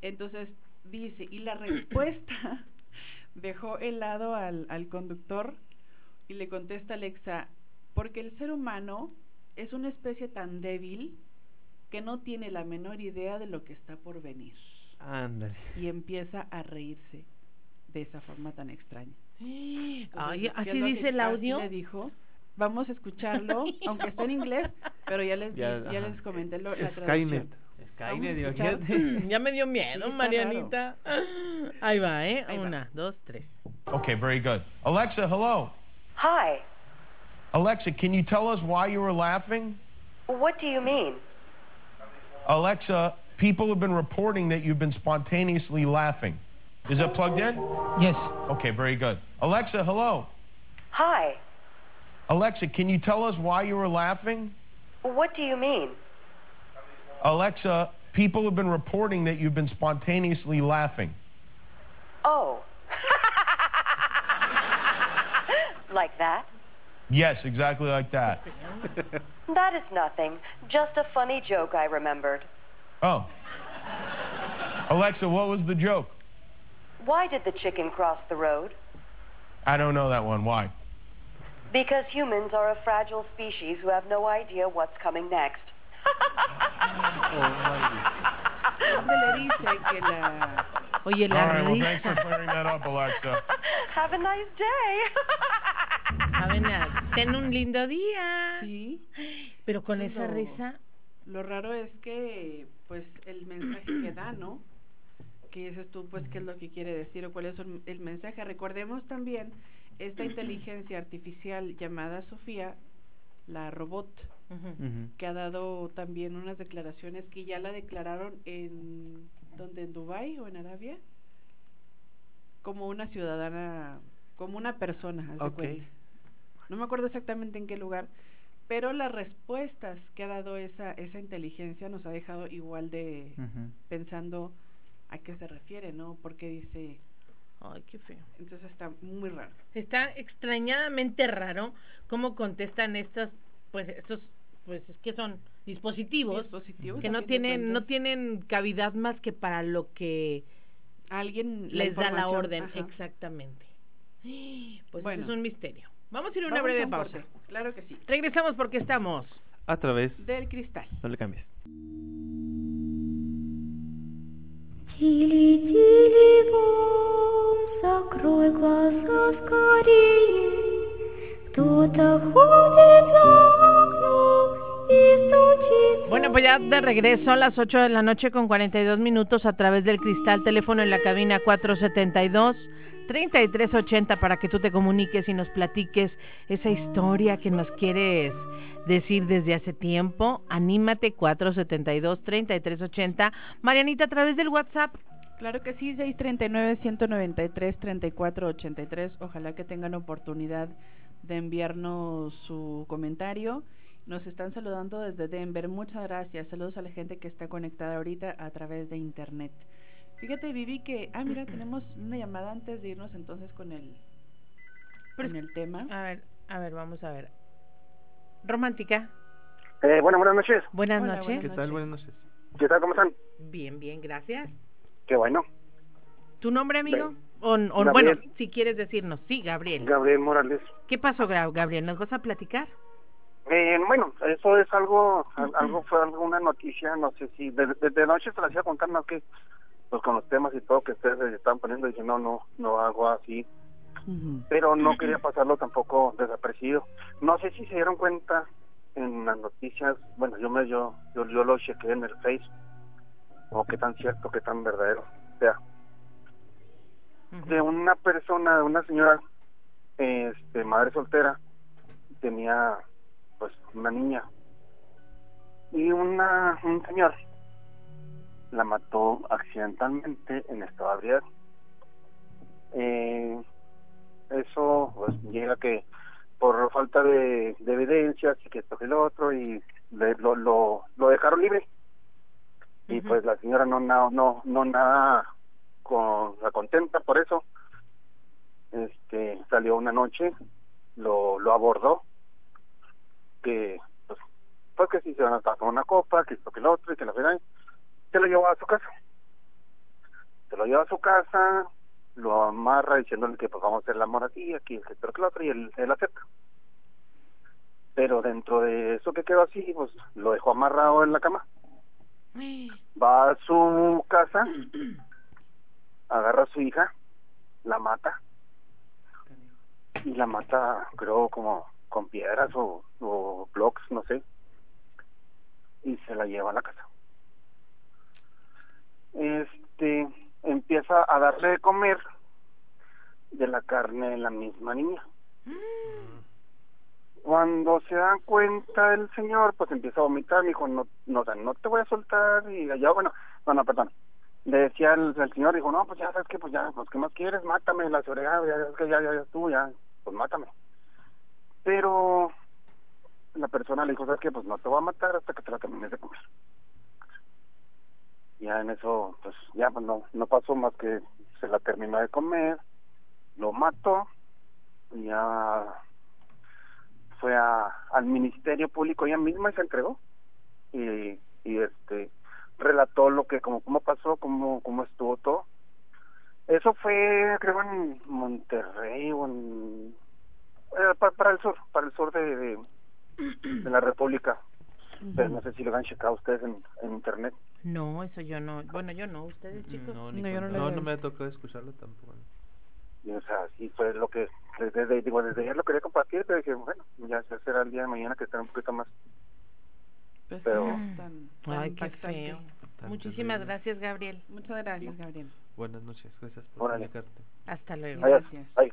Entonces dice, y la respuesta dejó helado al, al conductor y le contesta Alexa, porque el ser humano es una especie tan débil que no tiene la menor idea de lo que está por venir. Ándale. Y empieza a reírse de esa forma tan extraña. Ay, Entonces, ¿qué ¿así dice el audio? le dijo. Vamos a escucharlo, aunque está en inglés, pero ya les, Ya, ya les comenté lo, la Skynet. Skynet. Ya me dio miedo, Sí, Marianita. Ahí va, ¿eh? Ahí va. Una, dos, tres. Okay, very good. Alexa, hello. Hi. Alexa, can you tell us why you were laughing? What do you mean? Alexa, people have been reporting that you've been spontaneously laughing. Is it plugged in? Yes. Okay, very good. Alexa, hello. Hi. Alexa, can you tell us why you were laughing? What do you mean? Alexa, people have been reporting that you've been spontaneously laughing. Oh. like that? Yes, exactly like that. That is nothing. Just a funny joke I remembered. Oh. Alexa, what was the joke? Why did the chicken cross the road? I don't know that one. Why? Because humans are a fragile species who have no idea what's coming next. Donde le dice que la... Oye, la right, well, thanks for risa. clearing that up, Alexa. Have a nice day. Avena, ten un lindo día. Sí. Pero con Eso esa es risa. Lo raro es que, pues, el mensaje que da, ¿no? Que dices tú, pues, qué es lo que quiere decir o cuál es el, el mensaje. Recordemos también esta inteligencia artificial llamada Sofía, la robot, que ha dado también unas declaraciones que ya la declararon en, ¿dónde? ¿En Dubái o en Arabia? Como una ciudadana, como una persona, haz de Ok. cuenta. No me acuerdo exactamente en qué lugar, pero las respuestas que ha dado esa, esa inteligencia nos ha dejado igual de pensando a qué se refiere, ¿no? Porque dice, Ay, qué feo. entonces está muy raro. Está extrañadamente raro cómo contestan estas, pues estos, pues es que son dispositivos Dispositivos, que no tienen, no tienen cavidad más que para lo que Alguien la les da la orden, ajá. exactamente. Pues Bueno. eso es un misterio. Vamos a ir a una Vamos breve un pausa. corte, Claro que sí. Regresamos porque estamos. A través. Del cristal. No le cambies. Тили, тили, бом, закрой глаза скорее. Кто-то ходит за окном и стучится. Bueno, pues ya de regreso a las 8 de la noche con 42 minutos a través del cristal teléfono en la cabina 472 3380 para que tú te comuniques y nos platiques esa historia que nos quieres decir desde hace tiempo. Anímate 472 3380. Marianita a través del WhatsApp Claro que sí, 639-193-3483. Ojalá que tengan oportunidad de enviarnos su comentario. Nos están saludando desde Denver. Muchas gracias. Saludos a la gente que está conectada ahorita a través de internet. Fíjate, Vivi, que... Ah, mira, tenemos una llamada antes de irnos entonces con el, con el tema. A ver, a ver, vamos a ver. Romántica. Eh, bueno, buenas noches. Buenas noches. ¿Qué tal? Buenas noches. ¿Qué tal? ¿Cómo están? Bien, bien, gracias. Qué bueno. ¿Tu nombre, amigo? Bien. O, o, Gabriel. bueno, si quieres decirnos. Sí, Gabriel. Gabriel Morales. ¿Qué pasó, Gabriel? ¿Nos vas a platicar? Eh, bueno, eso es algo, al- algo fue alguna noticia, no sé si, desde de, de noche se las iba a contar más que, pues con los temas y todo que ustedes se estaban poniendo, dije, no, no, no hago así, pero no quería pasarlo tampoco desapercibido. No sé si se dieron cuenta en las noticias, bueno, yo me, yo, yo, yo lo chequeé en el Face, o qué tan cierto, qué tan verdadero sea. De una persona, de una señora, este, madre soltera, tenía pues una niña. Y una un señor la mató accidentalmente en estado ebriedad. Eh, eso pues llega que por falta de, de evidencias y que esto que lo otro y le- lo, lo, lo dejaron libre. Y pues la señora no no no, no nada con la contenta por eso. Este salió una noche lo lo abordó que pues, pues que si se van a tomar una copa que esto que lo otro y que la verdad se lo llevó a su casa. Se lo lleva a su casa lo amarra diciéndole que pues vamos a hacer el amor aquí aquí que esto que otro y él, él acepta. Pero dentro de eso que quedó así pues lo dejó amarrado en la cama. Va a su casa agarra a su hija la mata y la mata creo como con piedras o, o blocks no sé y se la lleva a la casa este empieza a darle de comer de la carne de la misma niña. Cuando se dan cuenta el señor pues empieza a vomitar me dijo no no, no te voy a soltar y ya bueno no no perdón. Le decía el, el señor dijo no pues ya sabes que pues ya pues qué más quieres mátame la seguridad ya es que ya ya ya estuvo ya pues mátame pero la persona le dijo sabes qué pues no te voy a matar hasta que te la termines de comer ya en eso pues ya pues no no pasó más que se la terminó de comer lo mató y ya fue al ministerio público ella misma y se entregó y, y este relató lo que como cómo pasó cómo cómo estuvo todo. Eso fue creo en Monterrey o en eh, pa- para, el sur para el sur de, de la República pero no sé si lo han checado ustedes en, en internet No, eso yo no. Bueno, yo no. ¿Ustedes, chicos? No, No, yo no no, no me ha tocado escucharlo tampoco. Y, o sea, sí fue lo que desde, digo, desde ayer lo quería compartir, pero dije, bueno, ya se será el día de mañana que estará un poquito más. Pues Pero- sí, tan- tan Ay, qué feo. Tan Muchísimas terrible. gracias, Gabriel. Muchas gracias, Gabriel. Buenas noches, gracias por Órale. comunicarte. Hasta luego. Adiós. Gracias. Ay.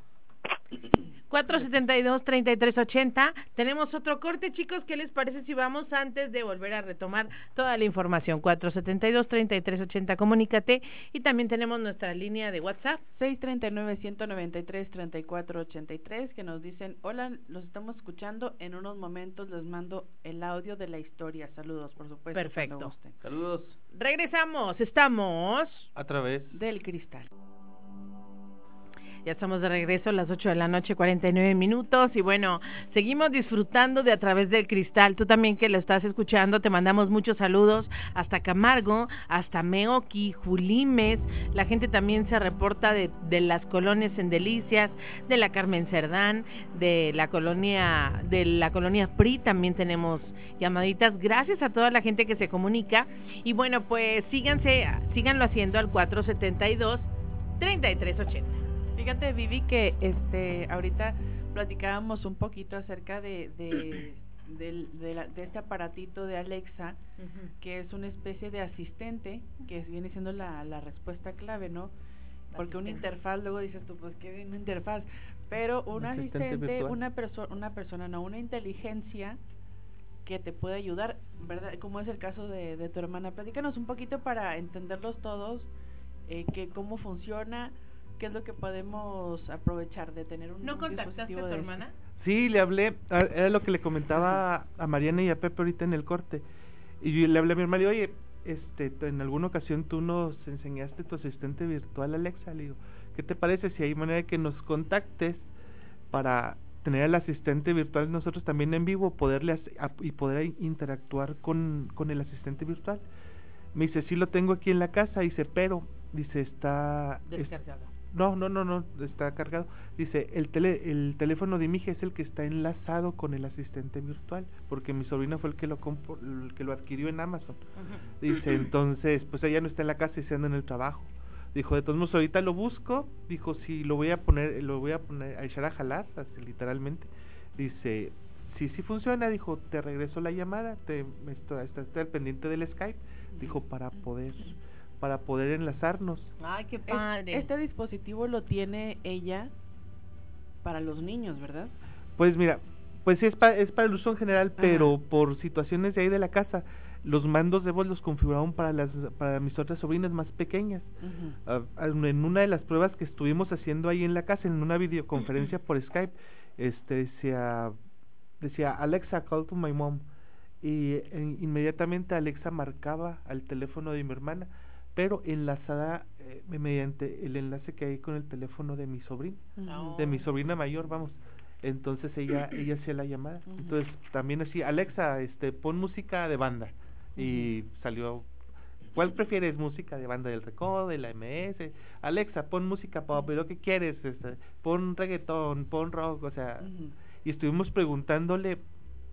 472-3380. Tenemos otro corte, chicos. ¿Qué les parece si vamos antes de volver a retomar toda la información? 472-3380, comunícate. Y también tenemos nuestra línea de WhatsApp. 639-193-3483 que nos dicen, hola, los estamos escuchando. En unos momentos les mando el audio de la historia. Saludos, por supuesto. Perfecto. Saludos Regresamos. Estamos. a través Del cristal. Ya estamos de regreso a las 8 de la noche, 49 minutos. Y bueno, seguimos disfrutando de A través del cristal. Tú también que lo estás escuchando, te mandamos muchos saludos hasta Camargo, hasta Meoqui, Julimes. La gente también se reporta de, de las colonias en Delicias, de la Carmen Cerdán, de la colonia, de la colonia PRI. También tenemos llamaditas. Gracias a toda la gente que se comunica. Y bueno, pues síganse, síganlo haciendo al 472 3380. Fíjate, Vivi, que este ahorita platicábamos un poquito acerca de, de, de la- de este aparatito de Alexa, que es una especie de asistente, que viene siendo la, la respuesta clave, ¿no? Porque una Asistente. interfaz, luego dices tú, pues qué una interfaz, pero un asistente una persona, una persona, no, una inteligencia que te puede ayudar, ¿verdad? Como es el caso de, de tu hermana. Platícanos un poquito para entenderlos todos eh, que cómo funciona, qué es lo que podemos aprovechar de tener un ¿No contactaste a tu estos. hermana? Sí, le hablé, era lo que le comentaba a Mariana y a Pepe ahorita en el corte. Y yo le hablé a mi hermano, y, oye, este, en alguna ocasión tú nos enseñaste tu asistente virtual Alexa. Le digo, ¿qué te parece si hay manera de que nos contactes para tener al asistente virtual nosotros también en vivo poderle y poder interactuar con, con el asistente virtual? Me dice, sí lo tengo aquí en la casa, dice, pero, dice, está... es- Descargado. No, no, no, no, está cargado. Dice, el, tele, el teléfono de mi hija es el que está enlazado con el asistente virtual, porque mi sobrina fue el que lo compo- el que lo adquirió en Amazon. Dice, entonces, pues ella no está en la casa y se anda en el trabajo. Dijo, de todos modos, ahorita lo busco. Dijo, sí, lo voy a poner, lo voy a poner, a echar a jalar, así, literalmente. Dice, sí, sí funciona. Dijo, te regreso la llamada, te, esto, está, está al pendiente del Skype. Dijo, para poder, para poder enlazarnos. Ay, qué Es- padre. este dispositivo lo tiene ella para los niños, ¿verdad? Pues mira, pues sí es, pa- es para el uso en general, pero por situaciones de ahí de la casa, los mandos de voz los configuraron para las para mis otras sobrinas más pequeñas. Ah, ah, en una de las pruebas que estuvimos haciendo ahí en la casa, en una videoconferencia por Skype, este decía decía Alexa call to my mom y eh, inmediatamente Alexa marcaba al teléfono de mi hermana, pero enlazada eh, mediante el enlace que hay con el teléfono de mi sobrina, Oh. de mi sobrina mayor, vamos. Entonces ella ella hacía la llamada. Entonces también así, Alexa, este pon música de banda y salió ¿Cuál prefieres? ¿Música de banda del recodo, de la MS? Alexa, pon música pop, pero ¿qué quieres? Este, pon reggaetón, pon rock, o sea, y estuvimos preguntándole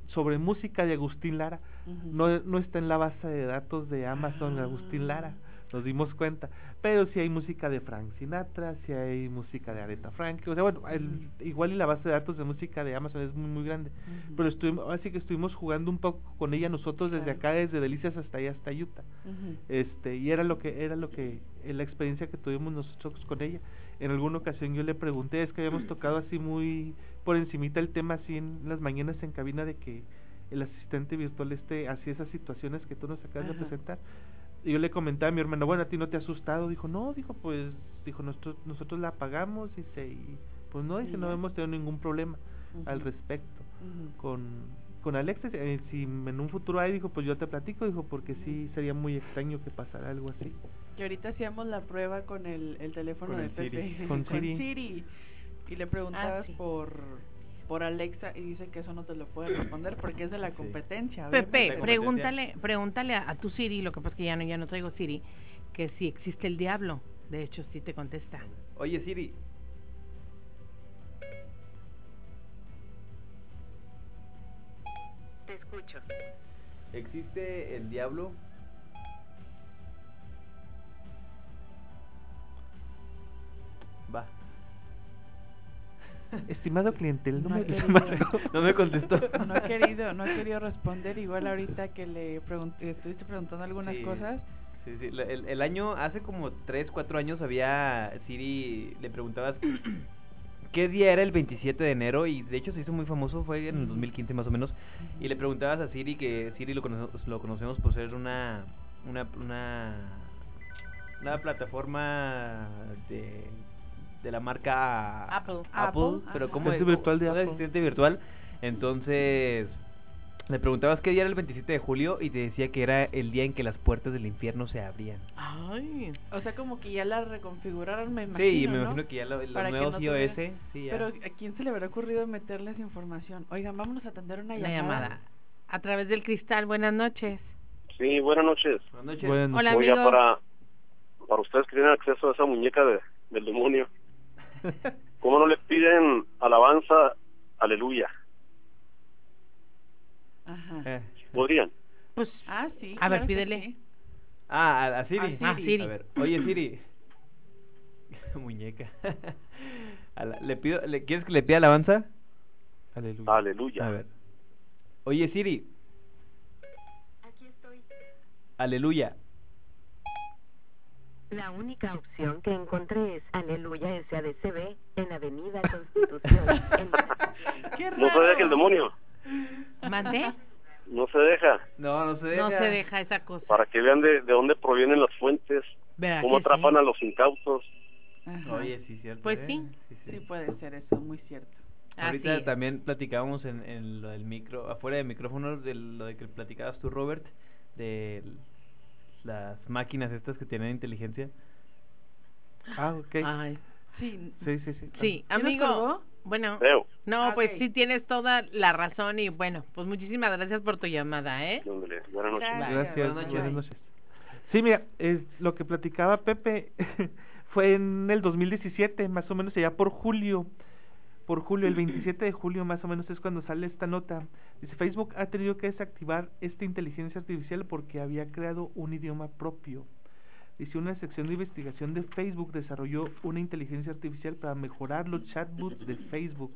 sobre música de Agustín Lara. No, no está en la base de datos de Amazon Agustín Lara, nos dimos cuenta. Pero si hay música de Frank Sinatra, si hay música de Aretha Franklin, o sea, bueno, el- igual y la base de datos de música de Amazon es muy, muy grande. Pero estuvimos, así que estuvimos jugando un poco con ella nosotros desde acá, desde Delicias hasta allá, hasta Utah. Este y era lo que era lo que eh, la experiencia que tuvimos nosotros con ella. En alguna ocasión yo le pregunté es que habíamos tocado así muy por encimita el tema así en las mañanas en cabina de que el asistente virtual este hacía esas situaciones que tú nos acabas de presentar yo le comentaba a mi hermana bueno a ti no te ha asustado dijo no dijo pues dijo nosotros nosotros la apagamos dice y pues no dice no ya. hemos tenido ningún problema al respecto con con Alexa eh, si en un futuro hay dijo pues yo te platico dijo porque sí sería muy extraño que pasara algo así Que ahorita hacíamos la prueba con el, el teléfono Con de el Pepe. Siri. Con Siri. Y le preguntabas Ah, sí. por por Alexa y dice que eso no te lo puede responder porque es de la competencia. Pepe, pregúntale, pregúntale a, a tu Siri, lo que pasa es que ya no, ya no traigo Siri, que si existe el diablo. De hecho, sí te contesta. Oye, Siri. Te escucho. ¿Existe el diablo? Va. Estimado cliente No me contestó. No ha querido, no ha querido responder. Igual ahorita que le pregun- estuviste preguntando algunas Sí. cosas. Sí, sí. la- El, el año, hace como 3, 4 años había Siri, le preguntabas qué día era el 27 de enero y de hecho se hizo muy famoso, fue en el 2015 más o menos, y le preguntabas a Siri que Siri lo, cono- lo conocemos por ser una, una, una, una plataforma de, de la marca Apple. Apple, Apple, pero como Asistente virtual de Apple. asistente virtual, entonces le preguntabas qué día era el 27 de julio y te decía que era el día en que las puertas del infierno se abrían. Ay. O sea, como que ya la reconfiguraron, me imagino. Sí, me ¿no? imagino que ya lo- los nuevos no iOS, sí, ya. Pero ¿a quién se le habrá ocurrido meterle esa información? Oigan, vámonos a atender una Una llamada. llamada. A través del cristal, buenas noches. Sí, buenas noches. Buenas noches. Buenas Hola, Oiga, amigo. para, para ustedes que tienen acceso a esa muñeca de- del demonio, ¿cómo no le piden alabanza, aleluya? Ajá. Eh. ¿Podrían? Pues, Ah, sí. a ver, claro pídele. sí. Ah, a, a Siri. A Siri. A ver, oye Siri. Muñeca. A la- le pido, le, ¿Quieres que le pida alabanza? Aleluya. Aleluya. A ver. Oye Siri. Aquí estoy. Aleluya. La única opción que encontré es Aleluya SADCB en Avenida Constitución. en Qué No se raro. deja el demonio, ¿Mande? no se deja. No, no se deja. No se deja esa cosa. Para que vean de, de dónde provienen las fuentes ¿Verdad cómo que sí? atrapan a los incautos. Ajá. Oye, sí, cierto. Pues ¿eh? sí. Sí, puede ser eso, muy cierto. Ahorita Así también platicábamos en, en lo del micro, afuera del micrófono, de lo de que platicabas tú, Robert, de l- las máquinas estas que tienen inteligencia. Ah, ok. Ay. Sí. Sí, sí, sí. Sí, ¿Sí nos amigo. Bueno, Creo. no, Ah, pues sí tienes toda la razón y bueno, pues muchísimas gracias por tu llamada, ¿eh? Buenas noches. Gracias. Gracias, Buenas noches. Sí, mira, es lo que platicaba Pepe fue en el 2017, más o menos allá por julio. Por julio, el 27 de julio más o menos es cuando sale esta nota. Dice, Facebook ha tenido que desactivar esta inteligencia artificial porque había creado un idioma propio. Dice, una sección de investigación de Facebook desarrolló una inteligencia artificial para mejorar los chatbots de Facebook.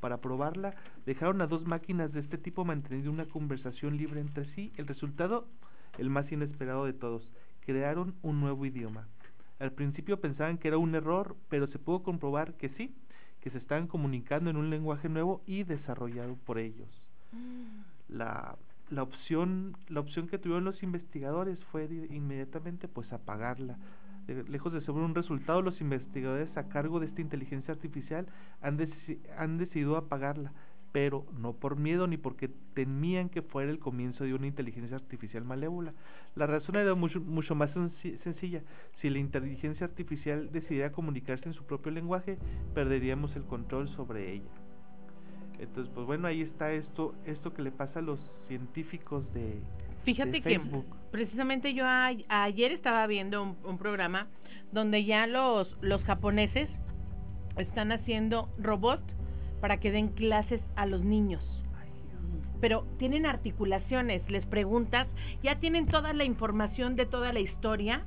Para probarla, dejaron a dos máquinas de este tipo manteniendo una conversación libre entre sí. El resultado, el más inesperado de todos, crearon un nuevo idioma. Al principio pensaban que era un error, pero se pudo comprobar que sí, que se estaban comunicando en un lenguaje nuevo y desarrollado por ellos. La, la opción la opción que tuvieron los investigadores fue de- inmediatamente pues apagarla. De- lejos de ser un resultado, los investigadores a cargo de esta inteligencia artificial han, deci- han decidido apagarla, pero no por miedo ni porque temían que fuera el comienzo de una inteligencia artificial malévola. La razón era mucho, mucho más senci- sencilla. Si la inteligencia artificial decidiera comunicarse en su propio lenguaje, perderíamos el control sobre ella. Entonces, pues bueno, ahí está esto, esto que le pasa a los científicos de, Fíjate de que precisamente yo a- ayer estaba viendo un, un programa donde ya los, los japoneses están haciendo robots para que den clases a los niños. Pero tienen articulaciones, les preguntas, ya tienen toda la información de toda la historia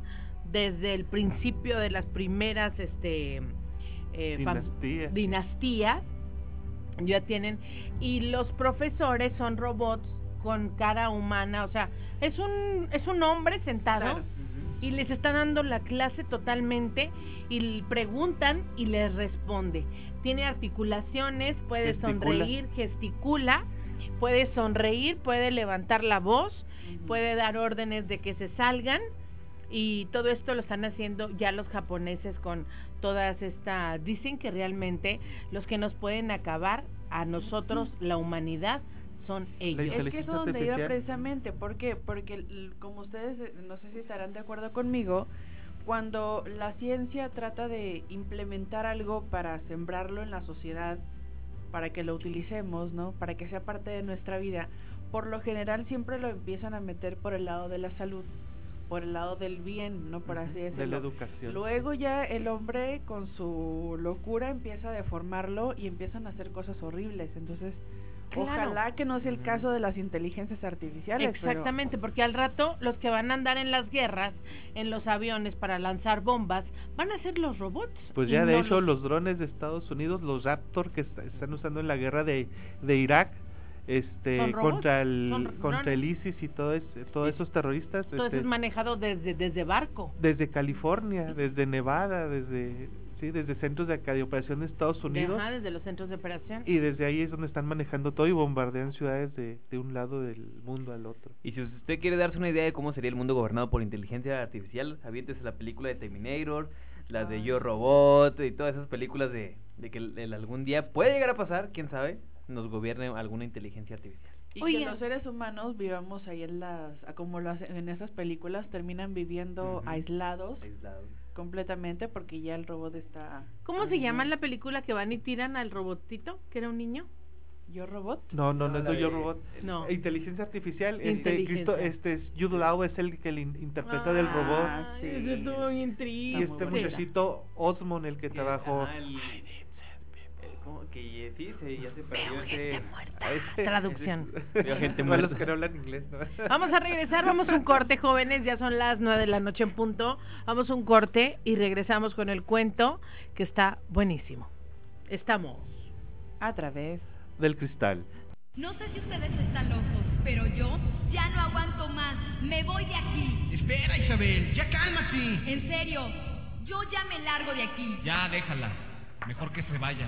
desde el principio de las primeras este, eh, Dinastías. dinastías ya tienen y los profesores son robots con cara humana, o sea, es un es un hombre sentado Claro. y les está dando la clase totalmente y preguntan y les responde. Tiene articulaciones, puede Gesticula. sonreír, gesticula, puede sonreír, puede levantar la voz, puede dar órdenes de que se salgan y todo esto lo están haciendo ya los japoneses con todas estas dicen que realmente los que nos pueden acabar a nosotros la humanidad son ellos. Es que eso donde iba precisamente, ¿por qué? Porque como ustedes, eh, no sé si estarán de acuerdo conmigo, cuando la ciencia trata de implementar algo para sembrarlo en la sociedad, para que lo utilicemos, ¿no? Para que sea parte de nuestra vida, por lo general siempre lo empiezan a meter por el lado de la salud, por el lado del bien, ¿no? Por así de decirlo. la educación. Luego ya el hombre con su locura empieza a deformarlo y empiezan a hacer cosas horribles. Entonces, Claro. ojalá que no sea el caso de las inteligencias artificiales. pero- Exactamente, porque al rato los que van a andar en las guerras, en los aviones para lanzar bombas, van a ser los robots. Pues ya de no hecho los- los drones de Estados Unidos, los Raptor que est- están usando en la guerra de, de Irak, este contra el contra el. ISIS y todo es- todos esos terroristas todo eso este, es manejado desde, desde barco. desde California, desde Nevada, desde sí, desde centros de acá de operación de Estados Unidos Ajá, desde los centros de operación. y desde ahí es donde están manejando todo y bombardean ciudades de, de un lado del mundo al otro. Y si usted quiere darse una idea de cómo sería el mundo gobernado por inteligencia artificial, aviéntese la película de Terminator, las de Yo Robot y todas esas películas de, de que el- el algún día puede llegar a pasar, quién sabe, nos gobierne alguna inteligencia artificial. Y Oye. que los seres humanos vivamos ahí en las, como lo hacen en esas películas, terminan viviendo Ujú. aislados Aislados. completamente porque ya el robot está... ¿Cómo se llama la película que van y tiran al robotito, que era un niño? ¿Yo robot? No, no, no, No, es Yo Robot. No. Inteligencia artificial, este. Cristo, este es Jude Law es el que le in- interpreta del robot. Ah, sí. Ese estuvo bien triste. Y este muchachito Osmond, el que trabajó. El- ¿cómo que sí, se, ya se perdió ese... a ese- Traducción. Veo gente Para los muerta. que no hablan inglés, ¿no? Vamos a regresar, vamos a un corte, jóvenes. Ya son las nueve de la noche en punto. Vamos a un corte y regresamos con el cuento que está buenísimo. Estamos. A través... Del cristal. No sé si ustedes están locos, pero yo ya no aguanto más. Me voy de aquí. Espera, Isabel, ya cálmate. En serio, yo ya me largo de aquí. Ya déjala. Mejor que se vaya.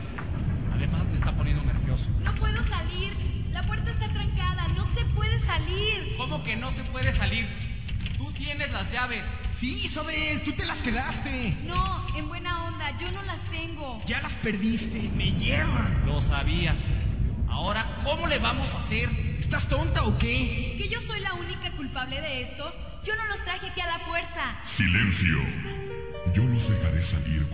Además me está poniendo nervioso. No puedo salir. La puerta está trancada. No se puede salir. ¿Cómo que no se puede salir? Tú tienes las llaves. Sí, Isabel, tú te las quedaste. No, en buena onda, yo no las tengo. Ya las perdiste, me llevan. Lo sabía. Ahora, ¿cómo le vamos a hacer? ¿Estás tonta o qué? ¿Que yo soy la única culpable de esto? Yo no los traje aquí a la fuerza. Silencio. Yo los dejaré salir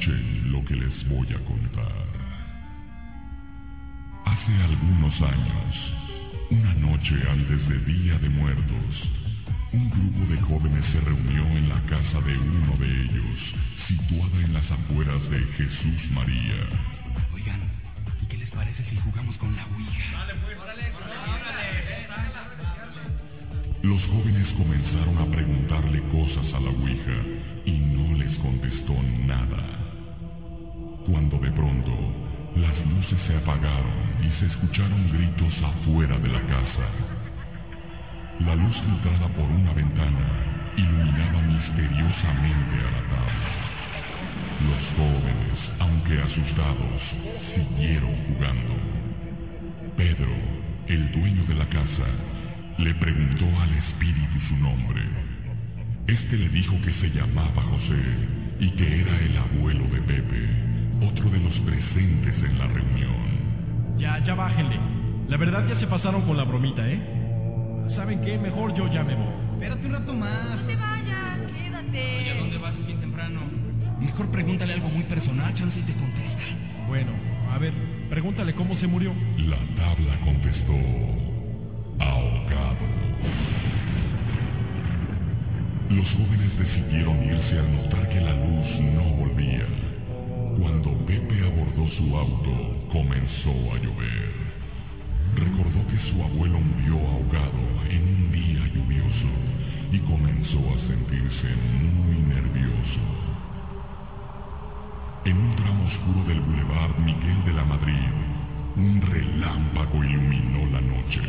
escuchen lo que les voy a contar. Hace algunos años, una noche antes de Día de Muertos, un grupo de jóvenes se reunió en la casa de uno de ellos, situada en las afueras de Jesús María. Oigan, ¿y qué les parece si jugamos con la Ouija? Dale, pues. Los jóvenes comenzaron a preguntarle cosas a la Ouija y luces se apagaron y se escucharon gritos afuera de la casa. La luz filtrada por una ventana iluminaba misteriosamente a la tabla. Los jóvenes, aunque asustados, siguieron jugando. Pedro, el dueño de la casa, le preguntó al espíritu su nombre. Este le dijo que se llamaba José y que era el abuelo de Pepe, otro de los presentes en la reunión. Ya, ya bájenle. La verdad ya se pasaron con la bromita, ¿eh? ¿Saben qué? Mejor yo ya me voy. Espérate un rato más. No te vayas, quédate. Oye, ¿a dónde vas? Es bien temprano. Mejor pregúntale algo muy personal, chance y te contesta. Bueno, a ver, pregúntale cómo se murió. La tabla contestó, ahogado. Los jóvenes decidieron irse al notar que la luz no volvía. Cuando Pepe abordó su auto, comenzó a llover. Recordó que su abuelo murió ahogado en un día lluvioso y comenzó a sentirse muy nervioso. En un tramo oscuro del Boulevard Miguel de la Madrid, un relámpago iluminó la noche.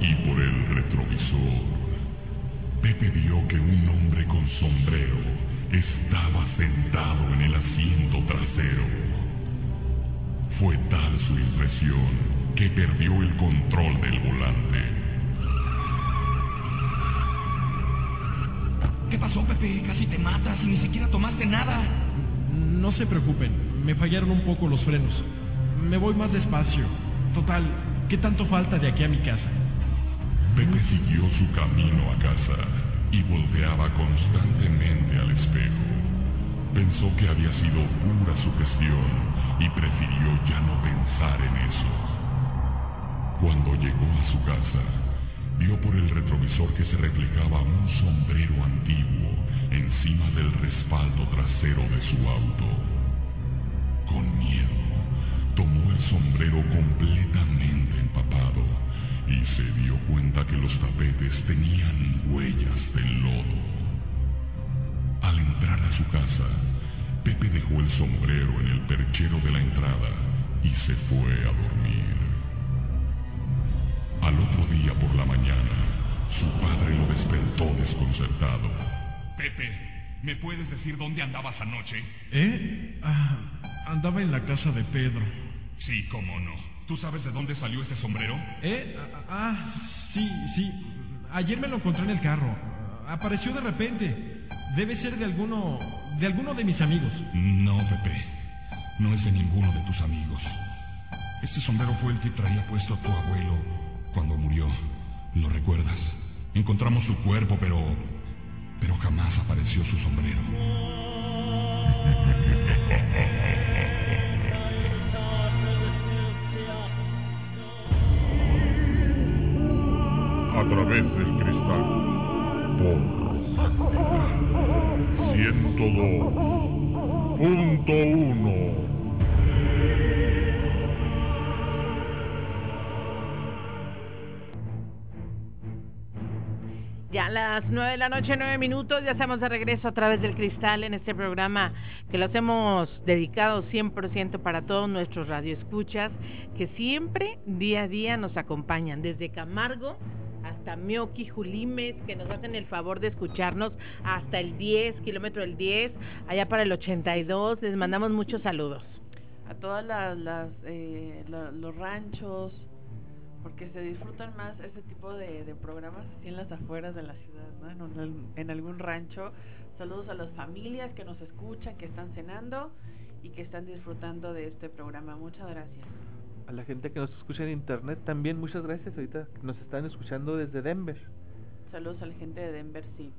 Y por el retrovisor, Pepe vio que un hombre con sombrero estaba sentado en el asiento trasero. Fue tal su impresión que perdió el control del volante. ¿Qué pasó, Pepe? Casi te matas y ni siquiera tomaste nada. No se preocupen, me fallaron un poco los frenos. Me voy más despacio. Total, ¿qué tanto falta de aquí a mi casa? Pepe siguió su camino a casa y volteaba constantemente al espejo. Pensó que había sido pura sugestión y prefirió ya no pensar en eso. Cuando llegó a su casa, vio por el retrovisor que se reflejaba un sombrero antiguo encima del respaldo trasero de su auto. Con miedo, tomó el sombrero completamente empapado y se dio cuenta que los tapetes tenían huellas del lodo. Al entrar a su casa, Pepe dejó el sombrero en el perchero de la entrada y se fue a dormir. Al otro día por la mañana, su padre lo despertó desconcertado. Pepe, ¿me puedes decir dónde andabas anoche? ¿Eh? Ah, andaba en la casa de Pedro. Sí, cómo no. ¿Tú sabes de dónde salió ese sombrero? ¿Eh? Ah, ah, sí, sí. Ayer me lo encontré en el carro. Apareció de repente. Debe ser de alguno. de alguno de mis amigos. No, Pepe. No es de ninguno de tus amigos. Este sombrero fue el que traía puesto tu abuelo cuando murió. ¿Lo recuerdas? Encontramos su cuerpo, pero. pero jamás apareció su sombrero. a través del cristal. Por 102.1 Ya a las 9 de la noche, 9 minutos, ya estamos de regreso a través del cristal en este programa que los hemos dedicado 100% para todos nuestros radioescuchas que siempre día a día nos acompañan, desde Camargo hasta Mioki, Julimes, que nos hacen el favor de escucharnos hasta el 10, kilómetro el 10, allá para el 82. Les mandamos muchos saludos. A todas las, las, eh, los ranchos, Porque se disfrutan más ese tipo de, programas así en las afueras de la ciudad, ¿no? En algún rancho. Saludos a las familias que nos escuchan, que están cenando y que están disfrutando de este programa. Muchas gracias. A la gente que nos escucha en internet también, muchas gracias. Ahorita que nos están escuchando desde Denver. Saludos a la gente de Denver, sí.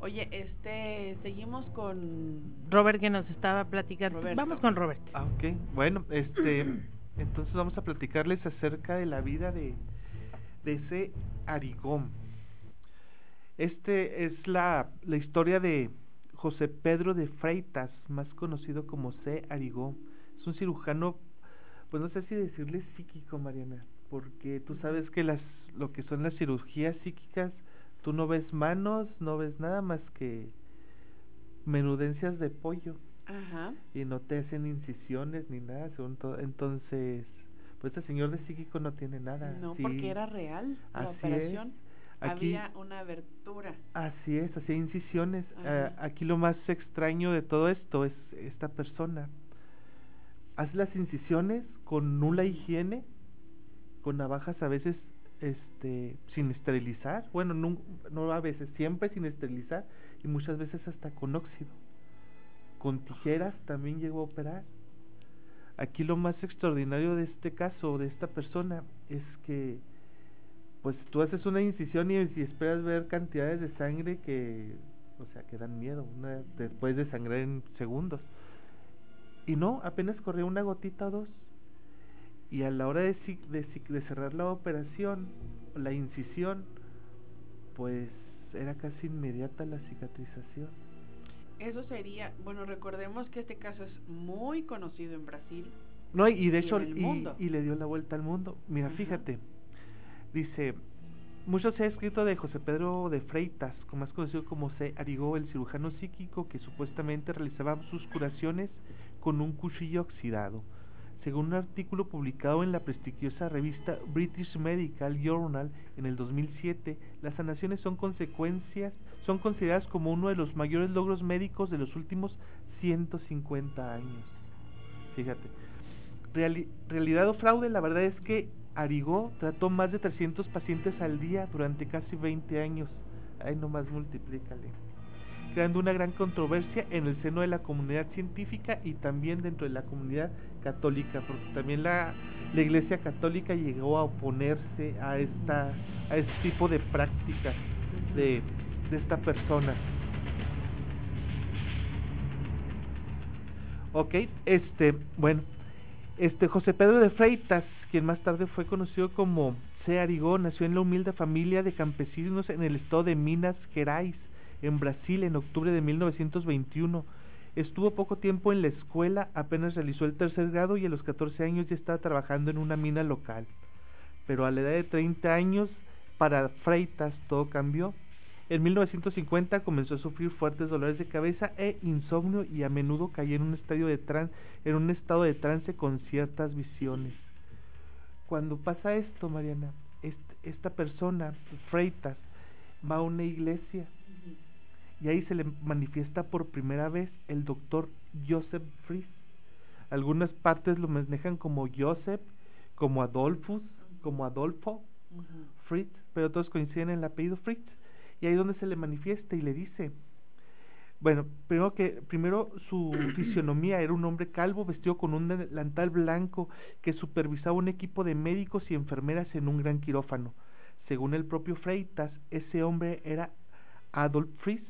Oye, este, seguimos con Robert que nos estaba platicando. Roberto. Vamos con Robert. Ah, ok. Bueno, este, entonces vamos a platicarles acerca de la vida de, de ese Arigón. Este es la, la historia de José Pedro de Freitas, más conocido como C. Arigón. Es un cirujano, pues no sé si decirle psíquico, Mariana, porque tú sabes que las, lo que son las cirugías psíquicas, tú no ves manos, no ves nada más que menudencias de pollo Ajá. y no te hacen incisiones ni nada, según todo. Entonces, pues este señor de psíquico no tiene nada. No, sí. porque era real la Así es. operación. Aquí- Había una abertura. Así es, hacía incisiones. Ah, aquí lo más extraño de todo esto es esta persona. Hace las incisiones con nula higiene, con navajas a veces este sin esterilizar, bueno, no, no a veces, siempre sin esterilizar y muchas veces hasta con óxido. Con tijeras también llegó a operar. Aquí lo más extraordinario de este caso, de esta persona, es que pues tú haces una incisión y, y esperas ver cantidades de sangre que, o sea, que dan miedo, una, te puedes desangrar en segundos. Y no, apenas corría una gotita o dos. Y a la hora de, de, de cerrar la operación, la incisión, pues era casi inmediata la cicatrización. Eso sería, bueno, recordemos que este caso es muy conocido en Brasil. No, y, y de Y hecho, y, y le dio la vuelta al mundo. Mira, fíjate, dice, mucho se ha escrito de José Pedro de Freitas, como más conocido como C. Arigó, el cirujano psíquico que supuestamente realizaba sus curaciones con un cuchillo oxidado. Según un artículo publicado en la prestigiosa revista British Medical Journal en el 2007, las sanaciones son consecuencias, son consideradas como uno de los mayores logros médicos de los últimos 150 años. Fíjate. Reali- realidad o fraude, la verdad es que Arigó trató más de 300 pacientes al día durante casi 20 años. Ay, nomás multiplícale. Creando una gran controversia en el seno de la comunidad científica y también dentro de la comunidad católica, porque también la, Iglesia Católica llegó a oponerse a esta a este tipo de prácticas de, de esta persona. Ok, este, bueno, este José Pedro de Freitas, quien más tarde fue conocido como C. Arigó, nació en la humilde familia de campesinos en el estado de Minas Gerais, en Brasil, en octubre de 1921. Estuvo poco tiempo en la escuela, apenas realizó el tercer grado y a los 14 años ya estaba trabajando en una mina local. Pero a la edad de 30 años, para Freitas todo cambió. En 1950 comenzó a sufrir fuertes dolores de cabeza e insomnio y a menudo caía en un estadio de tran en un estado de trance con ciertas visiones. Cuando pasa esto, Mariana, est- esta persona, Freitas, va a una iglesia y ahí se le manifiesta por primera vez el doctor Joseph Fries. Algunas partes lo manejan como Joseph, como Adolfus, como Adolfo, Fritz, pero todos coinciden en el apellido Fritz. Y ahí es donde se le manifiesta y le dice, bueno, primero que primero su fisionomía era un hombre calvo vestido con un delantal blanco que supervisaba un equipo de médicos y enfermeras en un gran quirófano. Según el propio Freitas, ese hombre era Adolf Fries.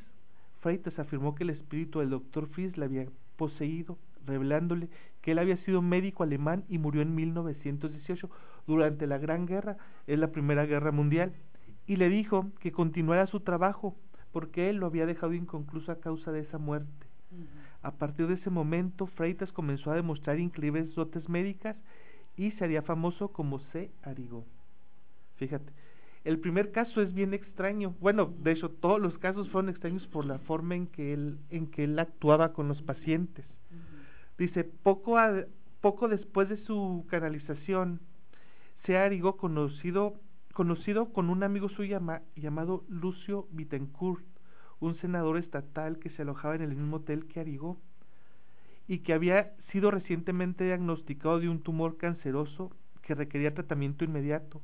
Freitas afirmó que el espíritu del doctor Fries le había poseído, revelándole que él había sido médico alemán y murió en 1918 durante la Gran Guerra, es la Primera Guerra Mundial, y le dijo que continuara su trabajo porque él lo había dejado inconcluso a causa de esa muerte. A partir de ese momento, Freitas comenzó a demostrar increíbles dotes médicas y se haría famoso como C. Arigó. Fíjate, el primer caso es bien extraño. Bueno, de hecho, todos los casos fueron extraños por la forma en que él, en que él actuaba con los pacientes. Dice, poco, a- poco después de su canalización, C. Arigó, conocido, conocido con un amigo suyo llama- llamado Lucio Bittencourt, un senador estatal que se alojaba en el mismo hotel que Arigó y que había sido recientemente diagnosticado de un tumor canceroso que requería tratamiento inmediato.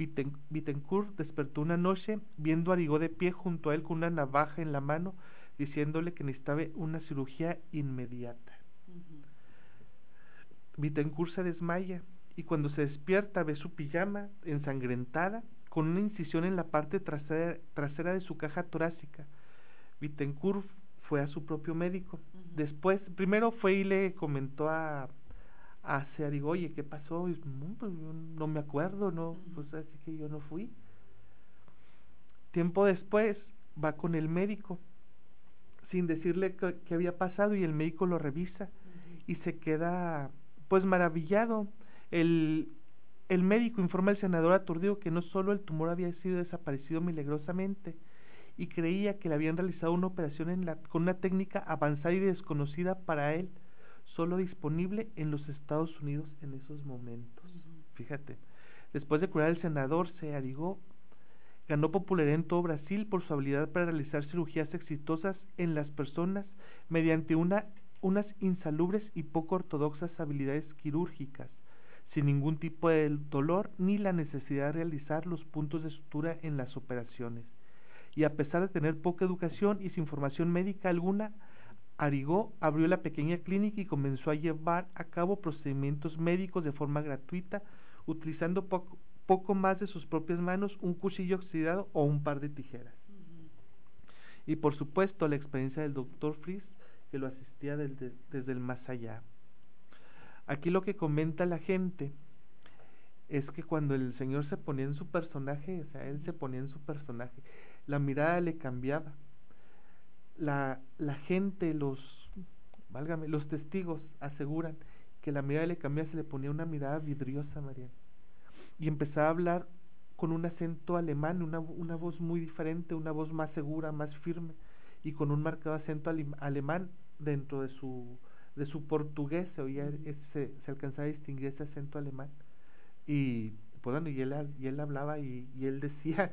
Bitten- Bittencourt despertó una noche viendo a Arigó de pie junto a él con una navaja en la mano, diciéndole que necesitaba una cirugía inmediata. Bittencourt se desmaya y cuando se despierta ve su pijama ensangrentada con una incisión en la parte trasera, trasera de su caja torácica. Bittencourt fue a su propio médico. Después, primero fue y le comentó a, a Searigo, oye, ¿qué pasó? Y, "No, pues, yo no me acuerdo, no, pues así que yo no fui. Tiempo después va con el médico sin decirle qué qué había pasado y el médico lo revisa y se queda pues maravillado. El, el médico informa al senador aturdido que no solo el tumor había sido desaparecido milagrosamente y creía que le habían realizado una operación en la, con una técnica avanzada y desconocida para él, solo disponible en los Estados Unidos en esos momentos. Fíjate, después de curar al senador, se arigó Ganó popularidad en todo Brasil por su habilidad para realizar cirugías exitosas en las personas mediante una, unas insalubres y poco ortodoxas habilidades quirúrgicas, sin ningún tipo de dolor ni la necesidad de realizar los puntos de sutura en las operaciones. Y a pesar de tener poca educación y sin formación médica alguna, Arigó abrió la pequeña clínica y comenzó a llevar a cabo procedimientos médicos de forma gratuita, utilizando poco, poco más de sus propias manos, un cuchillo oxidado o un par de tijeras. Y por supuesto la experiencia del doctor Fries, que lo asistía desde, desde el más allá. Aquí lo que comenta la gente es que cuando el señor se ponía en su personaje, o sea, él se ponía en su personaje, la mirada le cambiaba. La, la gente, los, válgame, los testigos aseguran que la mirada le cambiaba, se le ponía una mirada vidriosa, Mariana y empezaba a hablar con un acento alemán, una, una voz muy diferente, una voz más segura, más firme y con un marcado acento alemán dentro de su de su portugués. Se oía ese, se alcanzaba a distinguir ese acento alemán. Y pues bueno, y él, y él hablaba y, y él decía,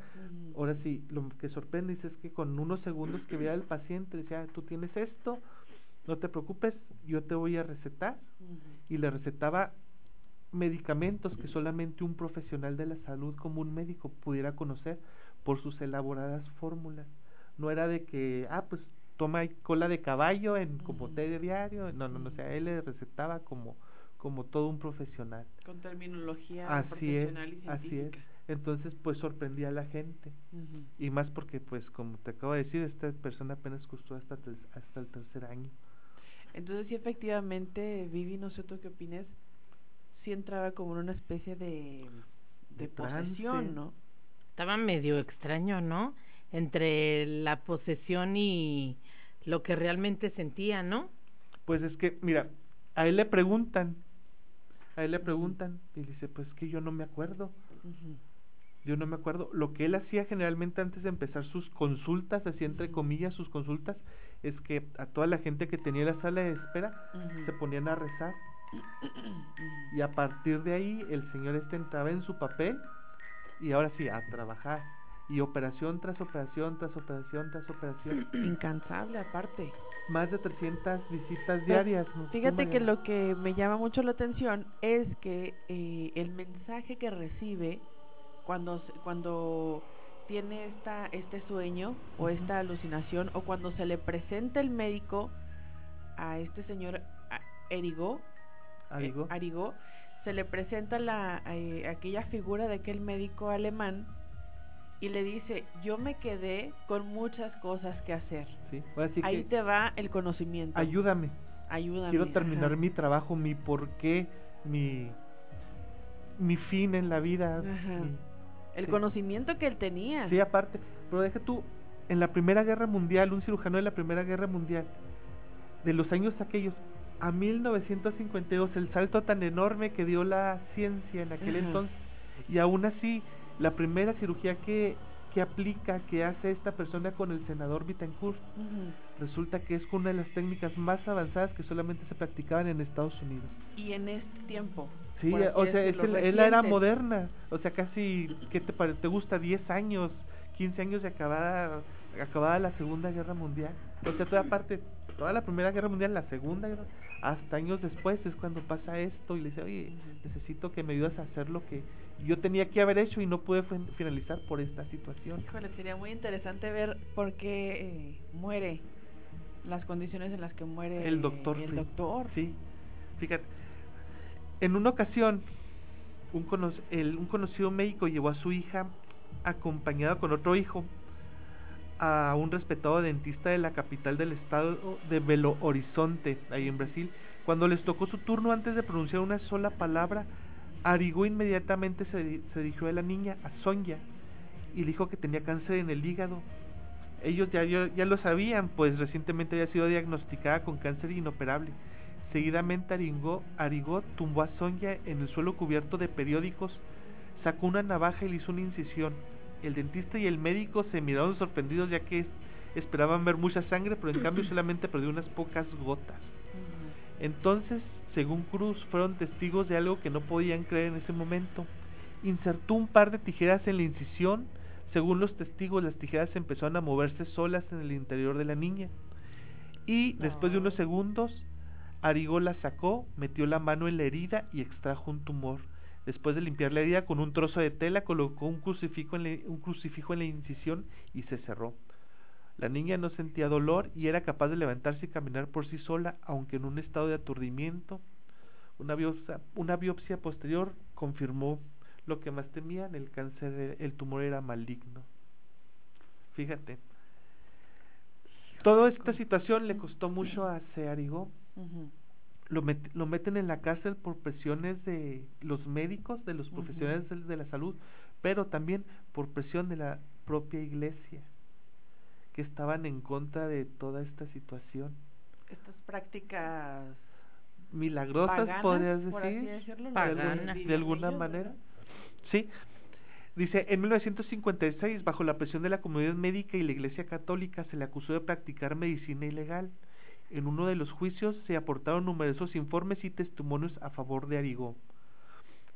ahora sí, lo que sorprende es que con unos segundos que veía al paciente decía, tú tienes esto, no te preocupes, yo te voy a recetar y le recetaba medicamentos que solamente un profesional de la salud como un médico pudiera conocer por sus elaboradas fórmulas. No era de que, ah, pues toma cola de caballo en como té de diario, no, no, no, o sea, él le recetaba como como todo un profesional. Con terminología Así es, profesional y así es. científica. Entonces, pues sorprendía a la gente. Y más porque, pues, como te acabo de decir, esta persona apenas costó hasta, hasta el tercer año. Entonces sí, efectivamente, Vivi, no sé tú qué opines, sí entraba como en una especie de, de, De posesión, trance. ¿no? Estaba medio extraño, ¿no? Entre la posesión y lo que realmente sentía, ¿no? Pues es que, mira, a él le preguntan, a él le preguntan, y dice, pues que yo no me acuerdo, yo no me acuerdo. Lo que él hacía generalmente antes de empezar sus consultas, así entre comillas, sus consultas, es que a toda la gente que tenía la sala de espera, se ponían a rezar. Y a partir de ahí, el señor este entraba en su papel, y ahora sí, a trabajar. Y operación tras operación, tras operación, tras operación. Incansable aparte. Más de 300 visitas Pero diarias. Fíjate que lo que me llama mucho la atención es que eh, el mensaje que recibe cuando cuando tiene esta este sueño o esta alucinación o cuando se le presenta el médico a este señor Erigó, eh. Arigó, se le presenta la eh, aquella figura de aquel médico alemán y le dice, "Yo me quedé con muchas cosas que hacer." Sí, Ahí que- te va el conocimiento. Ayúdame. Ayúdame. Quiero terminar ajá. mi trabajo, mi porqué, mi mi fin en la vida. Mi- El sí. conocimiento que él tenía. Sí, aparte, pero deja tú, en la Primera Guerra Mundial, un cirujano de la Primera Guerra Mundial, de los años aquellos, a 1952, el salto tan enorme que dio la ciencia en aquel Ajá. entonces, y aún así, la primera cirugía que, que aplica, que hace esta persona con el senador Bittencourt, resulta que es una de las técnicas más avanzadas que solamente se practicaban en Estados Unidos. Y en este tiempo. Sí, así o sea, es el- es la era moderna, o sea, casi, ¿qué te, pare- te gusta? 10 años, 15 años de acabada, acabada la Segunda Guerra Mundial. O sea, toda parte, toda la Primera Guerra Mundial, la Segunda Guerra, hasta años después es cuando pasa esto y le dice, oye, necesito que me ayudes a hacer lo que yo tenía que haber hecho y no pude fin- finalizar por esta situación. Híjole, sería muy interesante ver por qué eh, muere, las condiciones en las que muere El doctor. El Fry. doctor. Sí. Fíjate, en una ocasión, un, cono- el- un conocido médico llevó a su hija acompañada con otro hijo a un respetado dentista de la capital del estado de Belo Horizonte, ahí en Brasil. Cuando les tocó su turno, antes de pronunciar una sola palabra, Arigó inmediatamente se, se dirigió a la niña, a Sonia, y le dijo que tenía cáncer en el hígado. Ellos ya, ya, ya lo sabían, pues recientemente había sido diagnosticada con cáncer inoperable. Seguidamente Arigó, Arigó tumbó a Sonia en el suelo cubierto de periódicos, sacó una navaja y le hizo una incisión. El dentista y el médico se miraron sorprendidos ya que es- esperaban ver mucha sangre, pero en cambio solamente perdió unas pocas gotas. Entonces, según Cruz, fueron testigos de algo que no podían creer en ese momento. Insertó un par de tijeras en la incisión. Según los testigos, las tijeras empezaron a moverse solas en el interior de la niña. Y después de unos segundos, Arigó la sacó, metió la mano en la herida y extrajo un tumor. Después de limpiar la herida con un trozo de tela, colocó un crucifijo en la, un crucifijo en la incisión y se cerró. La niña no sentía dolor y era capaz de levantarse y caminar por sí sola, aunque en un estado de aturdimiento. Una biopsia, una biopsia posterior confirmó lo que más temían, el cáncer, el tumor era maligno. Fíjate. Toda esta situación le costó mucho a Searigó. Ujú. Lo, met- lo meten en la cárcel por presiones de los médicos, de los profesionales de, de la salud, pero también por presión de la propia iglesia, que estaban en contra de toda esta situación. Estas prácticas Milagrosas, paganas, podrías por así decir, decirlo, de, alguna ellos, manera. ¿verdad? Sí. Dice, en 1956, bajo la presión de la comunidad médica y la Iglesia Católica, se le acusó de practicar medicina ilegal. En uno de los juicios se aportaron numerosos informes y testimonios a favor de Arigó.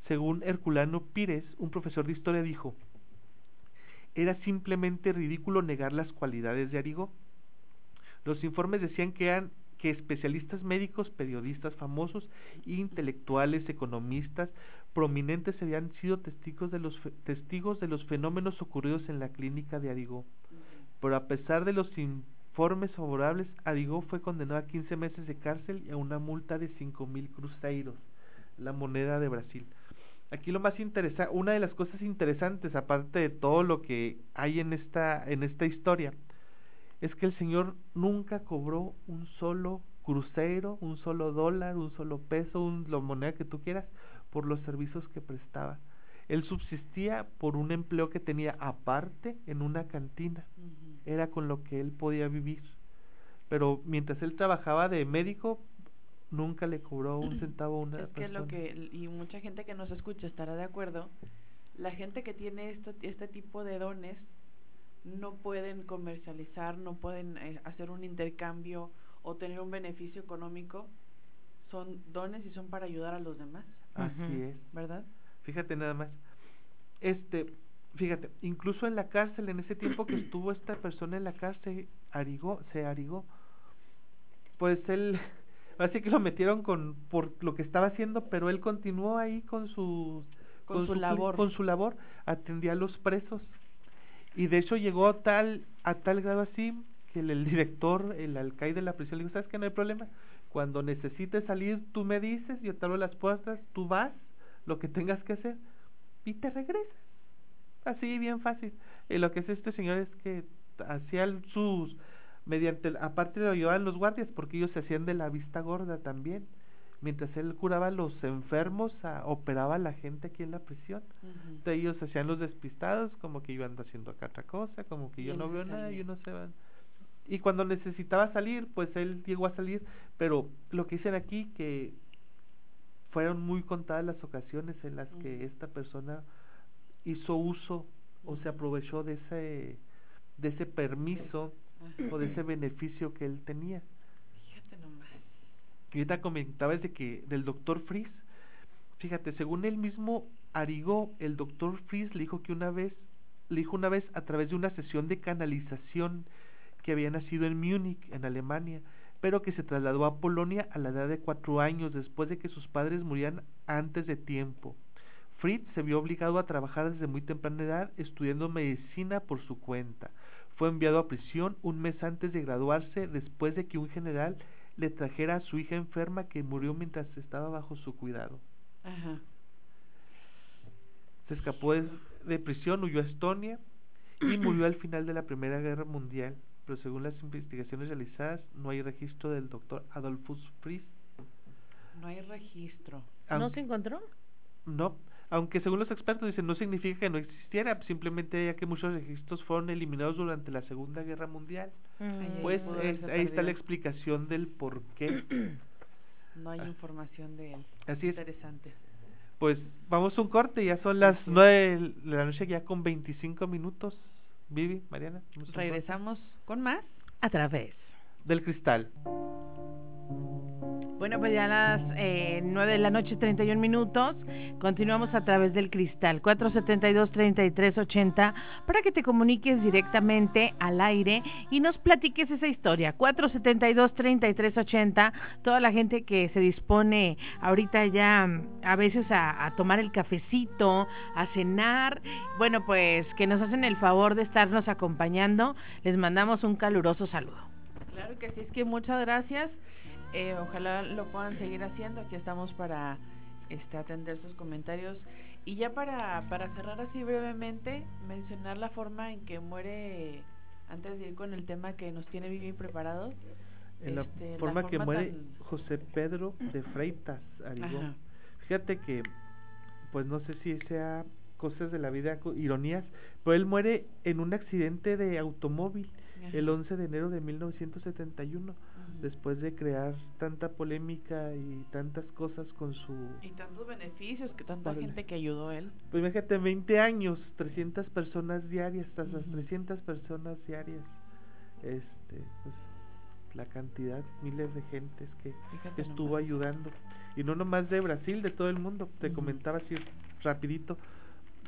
Según Herculano Pires, un profesor de historia dijo, era simplemente ridículo negar las cualidades de Arigó. Los informes decían que especialistas médicos, periodistas famosos, intelectuales, economistas, prominentes habían sido testigos de los testigos de los fenómenos ocurridos en la clínica de Arigó. Pero a pesar de los informes favorables, Arigó fue condenado a 15 meses de cárcel y a una multa de 5 mil cruzeiros, la moneda de Brasil. Aquí lo más interesante, una de las cosas interesantes, aparte de todo lo que hay en esta, en esta historia, es que el Señor nunca cobró un solo crucero, un solo dólar, un solo peso, un, la moneda que tú quieras, por los servicios que prestaba. Él subsistía por un empleo que tenía aparte en una cantina. Era con lo que él podía vivir. Pero mientras él trabajaba de médico, nunca le cobró un centavo a una Es que persona. lo que, y mucha gente que nos escucha estará de acuerdo, la gente que tiene esto, este tipo de dones no pueden comercializar, no pueden eh, hacer un intercambio o tener un beneficio económico, son dones y son para ayudar a los demás. Así es. ¿Verdad? Fíjate nada más. Este, fíjate, incluso en la cárcel, en ese tiempo que estuvo esta persona en la cárcel, arigó, se arigó. Pues él, así que lo metieron con por lo que estaba haciendo, pero él continuó ahí con su Con su labor. con su labor, atendía a los presos. Y de hecho llegó a tal a tal grado así que el, el director, el alcaide de la prisión le dijo, "¿Sabes que no hay problema? Cuando necesites salir, tú me dices, yo te abro las puertas, tú vas, lo que tengas que hacer y te regresas. Así bien fácil. Y lo que hace este señor es que hacía sus mediante aparte lo llevaban los guardias porque ellos se hacían de la vista gorda también. Mientras él curaba a los enfermos, a- operaba a la gente aquí en la prisión. Entonces ellos se hacían los despistados, como que yo ando haciendo acá otra cosa, como que yo no veo nada y uno se. Y cuando necesitaba salir, pues él llegó a salir, pero lo que dicen aquí que fueron muy contadas las ocasiones en las que esta persona hizo uso o se aprovechó de ese de ese permiso o de ese beneficio que él tenía. Fíjate nomás. Y ahorita comentabas de que del doctor Fries, fíjate, según él mismo Arigó, el doctor Fries le dijo que una vez, le dijo una vez a través de una sesión de canalización que había nacido en Múnich, en Alemania, pero que se trasladó a Polonia a la edad de cuatro años después de que sus padres murieran antes de tiempo. Fritz se vio obligado a trabajar desde muy temprana edad estudiando medicina por su cuenta. Fue enviado a prisión un mes antes de graduarse después de que un general le trajera a su hija enferma que murió mientras estaba bajo su cuidado. Ajá. Se escapó de, de prisión, huyó a Estonia y murió al final de la Primera Guerra Mundial. Pero según las investigaciones realizadas, no hay registro del doctor Adolfus Fritz. No hay registro. ¿No se encontró? No, aunque según los expertos dicen no significa que no existiera, simplemente ya que muchos registros fueron eliminados durante la Segunda Guerra Mundial. Mm. Pues es- haberse ahí está la explicación del por qué. No hay información de él. Así es. Interesante. Pues vamos a un corte, ya son las nueve de la noche, ya con 25 minutos. Vivi, Mariana. Regresamos con más. A través. Del cristal. Bueno, pues ya a las eh, 9 de la noche, 31 minutos. Continuamos a través del cristal 472-3380 para que te comuniques directamente al aire y nos platiques esa historia. 472-3380. Toda la gente que se dispone ahorita ya a veces a tomar el cafecito, a cenar. Bueno, pues que nos hacen el favor de estarnos acompañando. Les mandamos un caluroso saludo. Claro que sí, es que muchas gracias. Eh, ojalá lo puedan seguir haciendo. Aquí estamos para este, atender sus comentarios. Y ya para, para cerrar así brevemente, mencionar la forma en que muere, antes de ir con el tema que nos tiene Vivi preparado. En la este, forma que muere tan- José Pedro de Freitas Arigón. Fíjate que, pues no sé si sea cosas de la vida, ironías, pero él muere en un accidente de automóvil Ajá. el 11 de enero de 1971, después de crear tanta polémica y tantas cosas con su... Y tantos beneficios, que tanta Órale. gente que ayudó él. Pues imagínate, 20 años, 300 personas diarias, hasta las 300 personas diarias. Este, pues la cantidad, miles de gentes que Fíjate estuvo nomás. ayudando. Y no nomás de Brasil, de todo el mundo. Te comentaba así rapidito.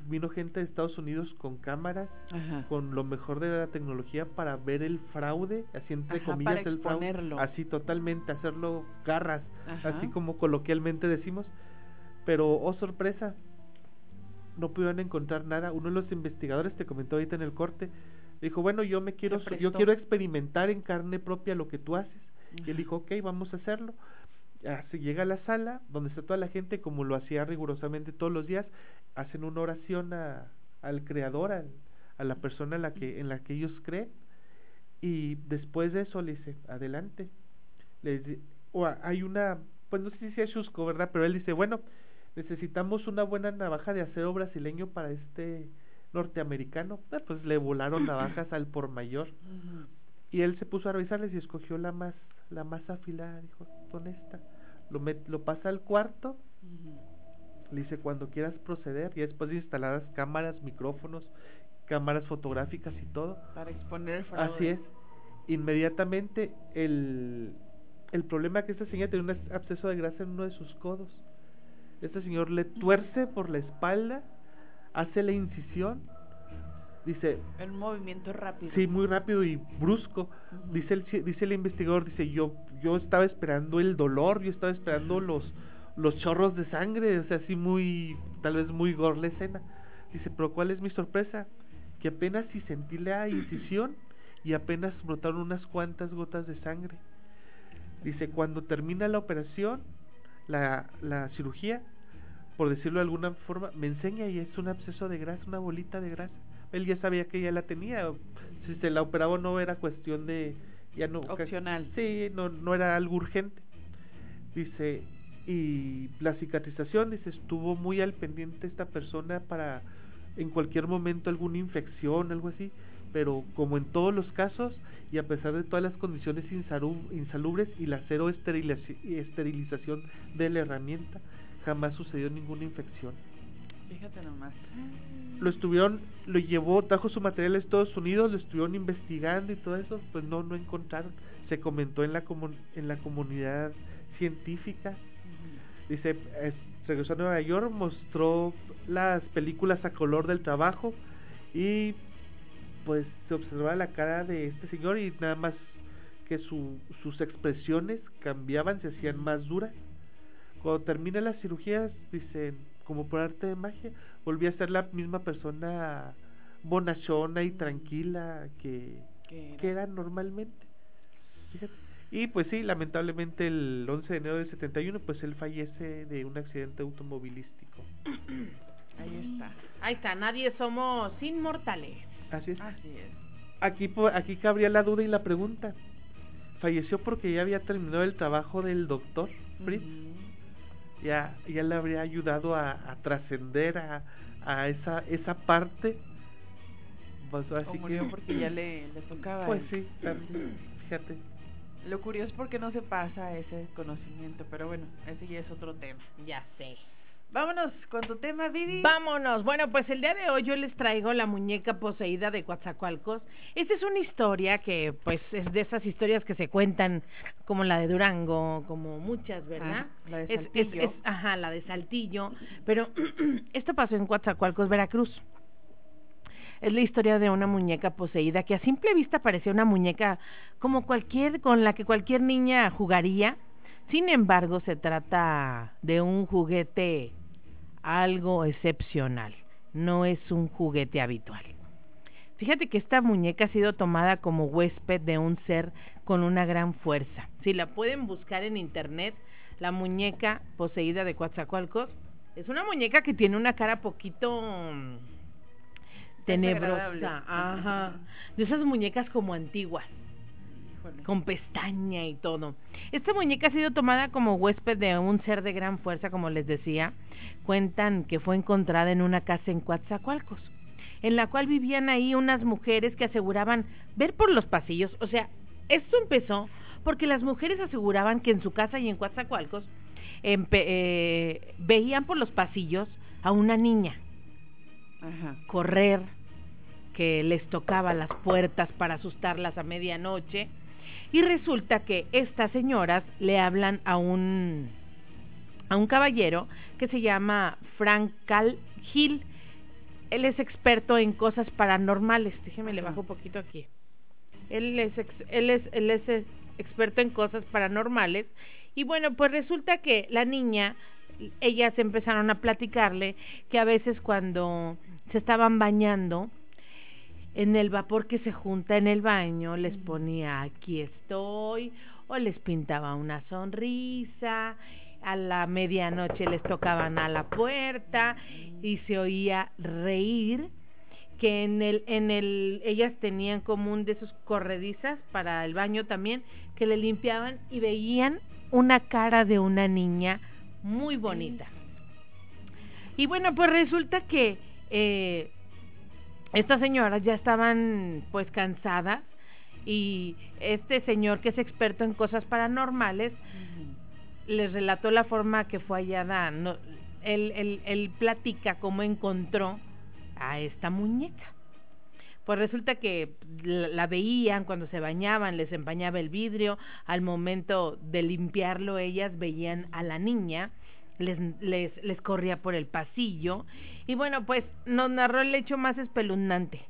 Vino gente de Estados Unidos con cámaras, Ajá. con lo mejor de la tecnología para ver el fraude, así entre Ajá, comillas para el fraude, así totalmente, hacerlo garras, Ajá. así como coloquialmente decimos. Pero, oh sorpresa, no pudieron encontrar nada. Uno de los investigadores te comentó ahorita en el corte, dijo, bueno, yo me quiero, yo quiero experimentar en carne propia lo que tú haces. Y él dijo, ok, vamos a hacerlo. Así llega a la sala donde está toda la gente, como lo hacía rigurosamente todos los días, hacen una oración a- al creador, al- a la persona en la que, en la que ellos creen. Y después de eso le dice, adelante. Les di- o hay una, pues no sé si es chusco, ¿verdad? Pero él dice, bueno, necesitamos una buena navaja de acero brasileño para este norteamericano. Ah, pues le volaron navajas al por mayor. Y él se puso a revisarles y escogió la más, la más afilada, dijo, con esta. Lo, met- lo pasa al cuarto, le dice cuando quieras proceder, y después de instaladas cámaras, micrófonos, cámaras fotográficas y todo. Para exponer el fraude. Así es. Inmediatamente el, el problema es que esta señora tenía un absceso de grasa en uno de sus codos. Este señor le tuerce por la espalda, hace la incisión, dice, El movimiento rápido. Sí, muy rápido y brusco. Dice el dice el investigador, dice, yo yo estaba esperando el dolor, yo estaba esperando los los chorros de sangre, o sea, así muy tal vez muy gore la escena. Dice, "Pero ¿cuál es mi sorpresa? Que apenas si sentí la incisión y apenas brotaron unas cuantas gotas de sangre." Dice, "Cuando termina la operación, la la cirugía, por decirlo de alguna forma, me enseña y es un absceso de grasa, una bolita de grasa. Él ya sabía que ya la tenía. o Si se la operaba no era cuestión de ya no Opcional. Sí, no no era algo urgente. Dice, y la cicatrización, dice, estuvo muy al pendiente esta persona para en cualquier momento alguna infección, algo así, pero como en todos los casos y a pesar de todas las condiciones insalu- insalubres y la cero esterilizaci- esterilización de la herramienta, jamás sucedió ninguna infección. Fíjate nomás. Lo estuvieron, lo llevó, trajo su material a Estados Unidos, lo estuvieron investigando y todo eso, pues no, no encontraron. Se comentó en la, comun- en la comunidad científica. Dice, es- regresó a Nueva York, mostró las películas a color del trabajo y pues se observaba la cara de este señor y nada más que su- sus expresiones cambiaban, se hacían más duras. Cuando termina las cirugías, dicen, como por arte de magia, volví a ser la misma persona bonachona y tranquila que, era. que era normalmente. Fíjate. Y pues sí, lamentablemente el 11 de enero del 71, pues él fallece de un accidente automovilístico. Ahí está. Ahí está, nadie somos inmortales. Así es. Así es. Aquí, aquí cabría la duda y la pregunta. ¿Falleció porque ya había terminado el trabajo del doctor Fritz? Ya, ya le habría ayudado a, a trascender a, a esa, esa parte. Pues O así murió que, porque ya le, le tocaba. Pues sí, también, fíjate. Lo curioso es porque no se pasa ese conocimiento, pero bueno, ese ya es otro tema. Ya sé. Vámonos con tu tema, Vivi. Vámonos. Bueno, pues el día de hoy yo les traigo la muñeca poseída de Coatzacoalcos. Esta es una historia que, pues, es de esas historias que se cuentan, como la de Durango, como muchas, ¿verdad? Ah, la de Es- es- Saltillo. es- ajá, la de Saltillo. Pero esto pasó en Coatzacoalcos, Veracruz. Es la historia de una muñeca poseída que a simple vista parecía una muñeca como cualquier, con la que cualquier niña jugaría. Sin embargo, se trata de un juguete algo excepcional. No es un juguete habitual. Fíjate que esta muñeca ha sido tomada como huésped de un ser con una gran fuerza. Si la pueden buscar en internet, la muñeca poseída de Coatzacoalcos es una muñeca que tiene una cara poquito mm, tenebrosa, ajá, de esas muñecas como antiguas Híjole. con pestaña y todo. Esta muñeca ha sido tomada como huésped de un ser de gran fuerza, como les decía. Cuentan que fue encontrada en una casa en Coatzacoalcos, en la cual vivían ahí unas mujeres que aseguraban ver por los pasillos. O sea, esto empezó porque las mujeres aseguraban que en su casa y en Coatzacoalcos eh, veían por los pasillos a una niña Ajá. correr, que les tocaba las puertas para asustarlas a medianoche. Y resulta que estas señoras le hablan a un a un caballero que se llama Frank Cal Hill. Él es experto en cosas paranormales. Déjeme le bajo un poquito aquí. Él es, ex- él es, él es experto en cosas paranormales. Y bueno, pues resulta que la niña, ellas empezaron a platicarle que a veces cuando se estaban bañando, en el vapor que se junta en el baño, les ponía aquí estoy, o les pintaba una sonrisa, a la medianoche les tocaban a la puerta y se oía reír que en el en el ellas tenían como un de esos corredizas para el baño también que le limpiaban y veían una cara de una niña muy bonita. Y bueno, pues resulta que eh, estas señoras ya estaban pues cansadas y este señor que es experto en cosas paranormales les relató la forma que fue hallada. No, él, él- él platica cómo encontró a esta muñeca. Pues resulta que la, la veían cuando se bañaban, les empañaba el vidrio. Al momento de limpiarlo, ellas veían a la niña, les, les, les corría por el pasillo. Y bueno, pues nos narró el hecho más espeluznante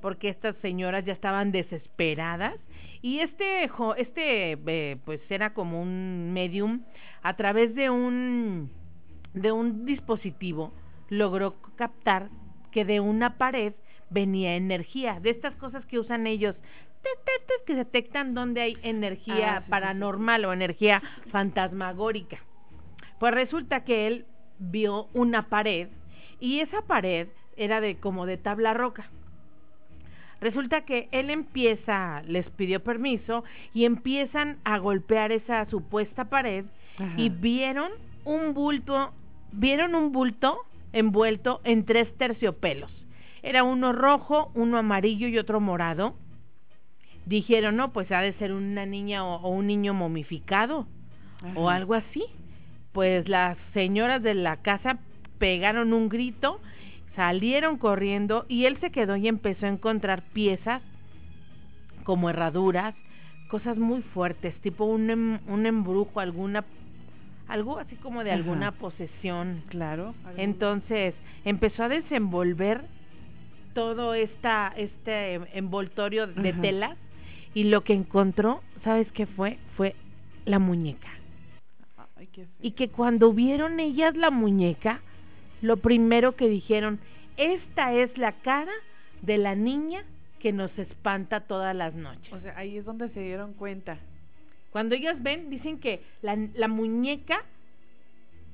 porque estas señoras ya estaban desesperadas y este jo- este eh, pues era como un medium a través de un de un dispositivo logró captar que de una pared venía energía de estas cosas que usan ellos que detectan donde hay energía Ah, sí, sí, sí. paranormal o energía fantasmagórica pues resulta que él vio una pared y esa pared era de como de tabla roca Resulta que él empieza, les pidió permiso y empiezan a golpear esa supuesta pared Ajá. y vieron un bulto, vieron un bulto envuelto en tres terciopelos. Era uno rojo, uno amarillo y otro morado. Dijeron, no, pues ha de ser una niña o, o un niño momificado o algo así. Pues las señoras de la casa pegaron un grito, salieron corriendo y él se quedó y empezó a encontrar piezas como herraduras, cosas muy fuertes, tipo un, em- un embrujo, alguna algo así como de Ajá. alguna posesión. Claro. Entonces empezó a desenvolver todo esta, este envoltorio de Ajá. telas y lo que encontró ¿sabes qué fue? Fue la muñeca. Ay, qué feo. Y que cuando vieron ellas la muñeca, lo primero que dijeron, esta es la cara de la niña que nos espanta todas las noches. O sea, ahí es donde se dieron cuenta. Cuando ellas ven, dicen que la, la muñeca,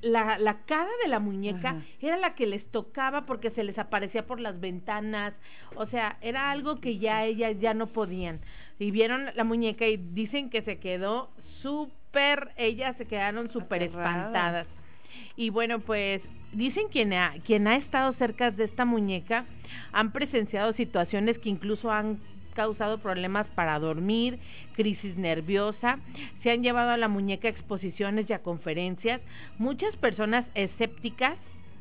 la, la cara de la muñeca Ajá. era la que les tocaba porque se les aparecía por las ventanas. O sea, era algo que ya ellas ya no podían. Y vieron la muñeca y dicen que se quedó súper, ellas se quedaron súper espantadas. Y bueno, pues dicen quien ha, quien ha estado cerca de esta muñeca han presenciado situaciones que incluso han causado problemas para dormir, crisis nerviosa, se han llevado a la muñeca a exposiciones y a conferencias. Muchas personas escépticas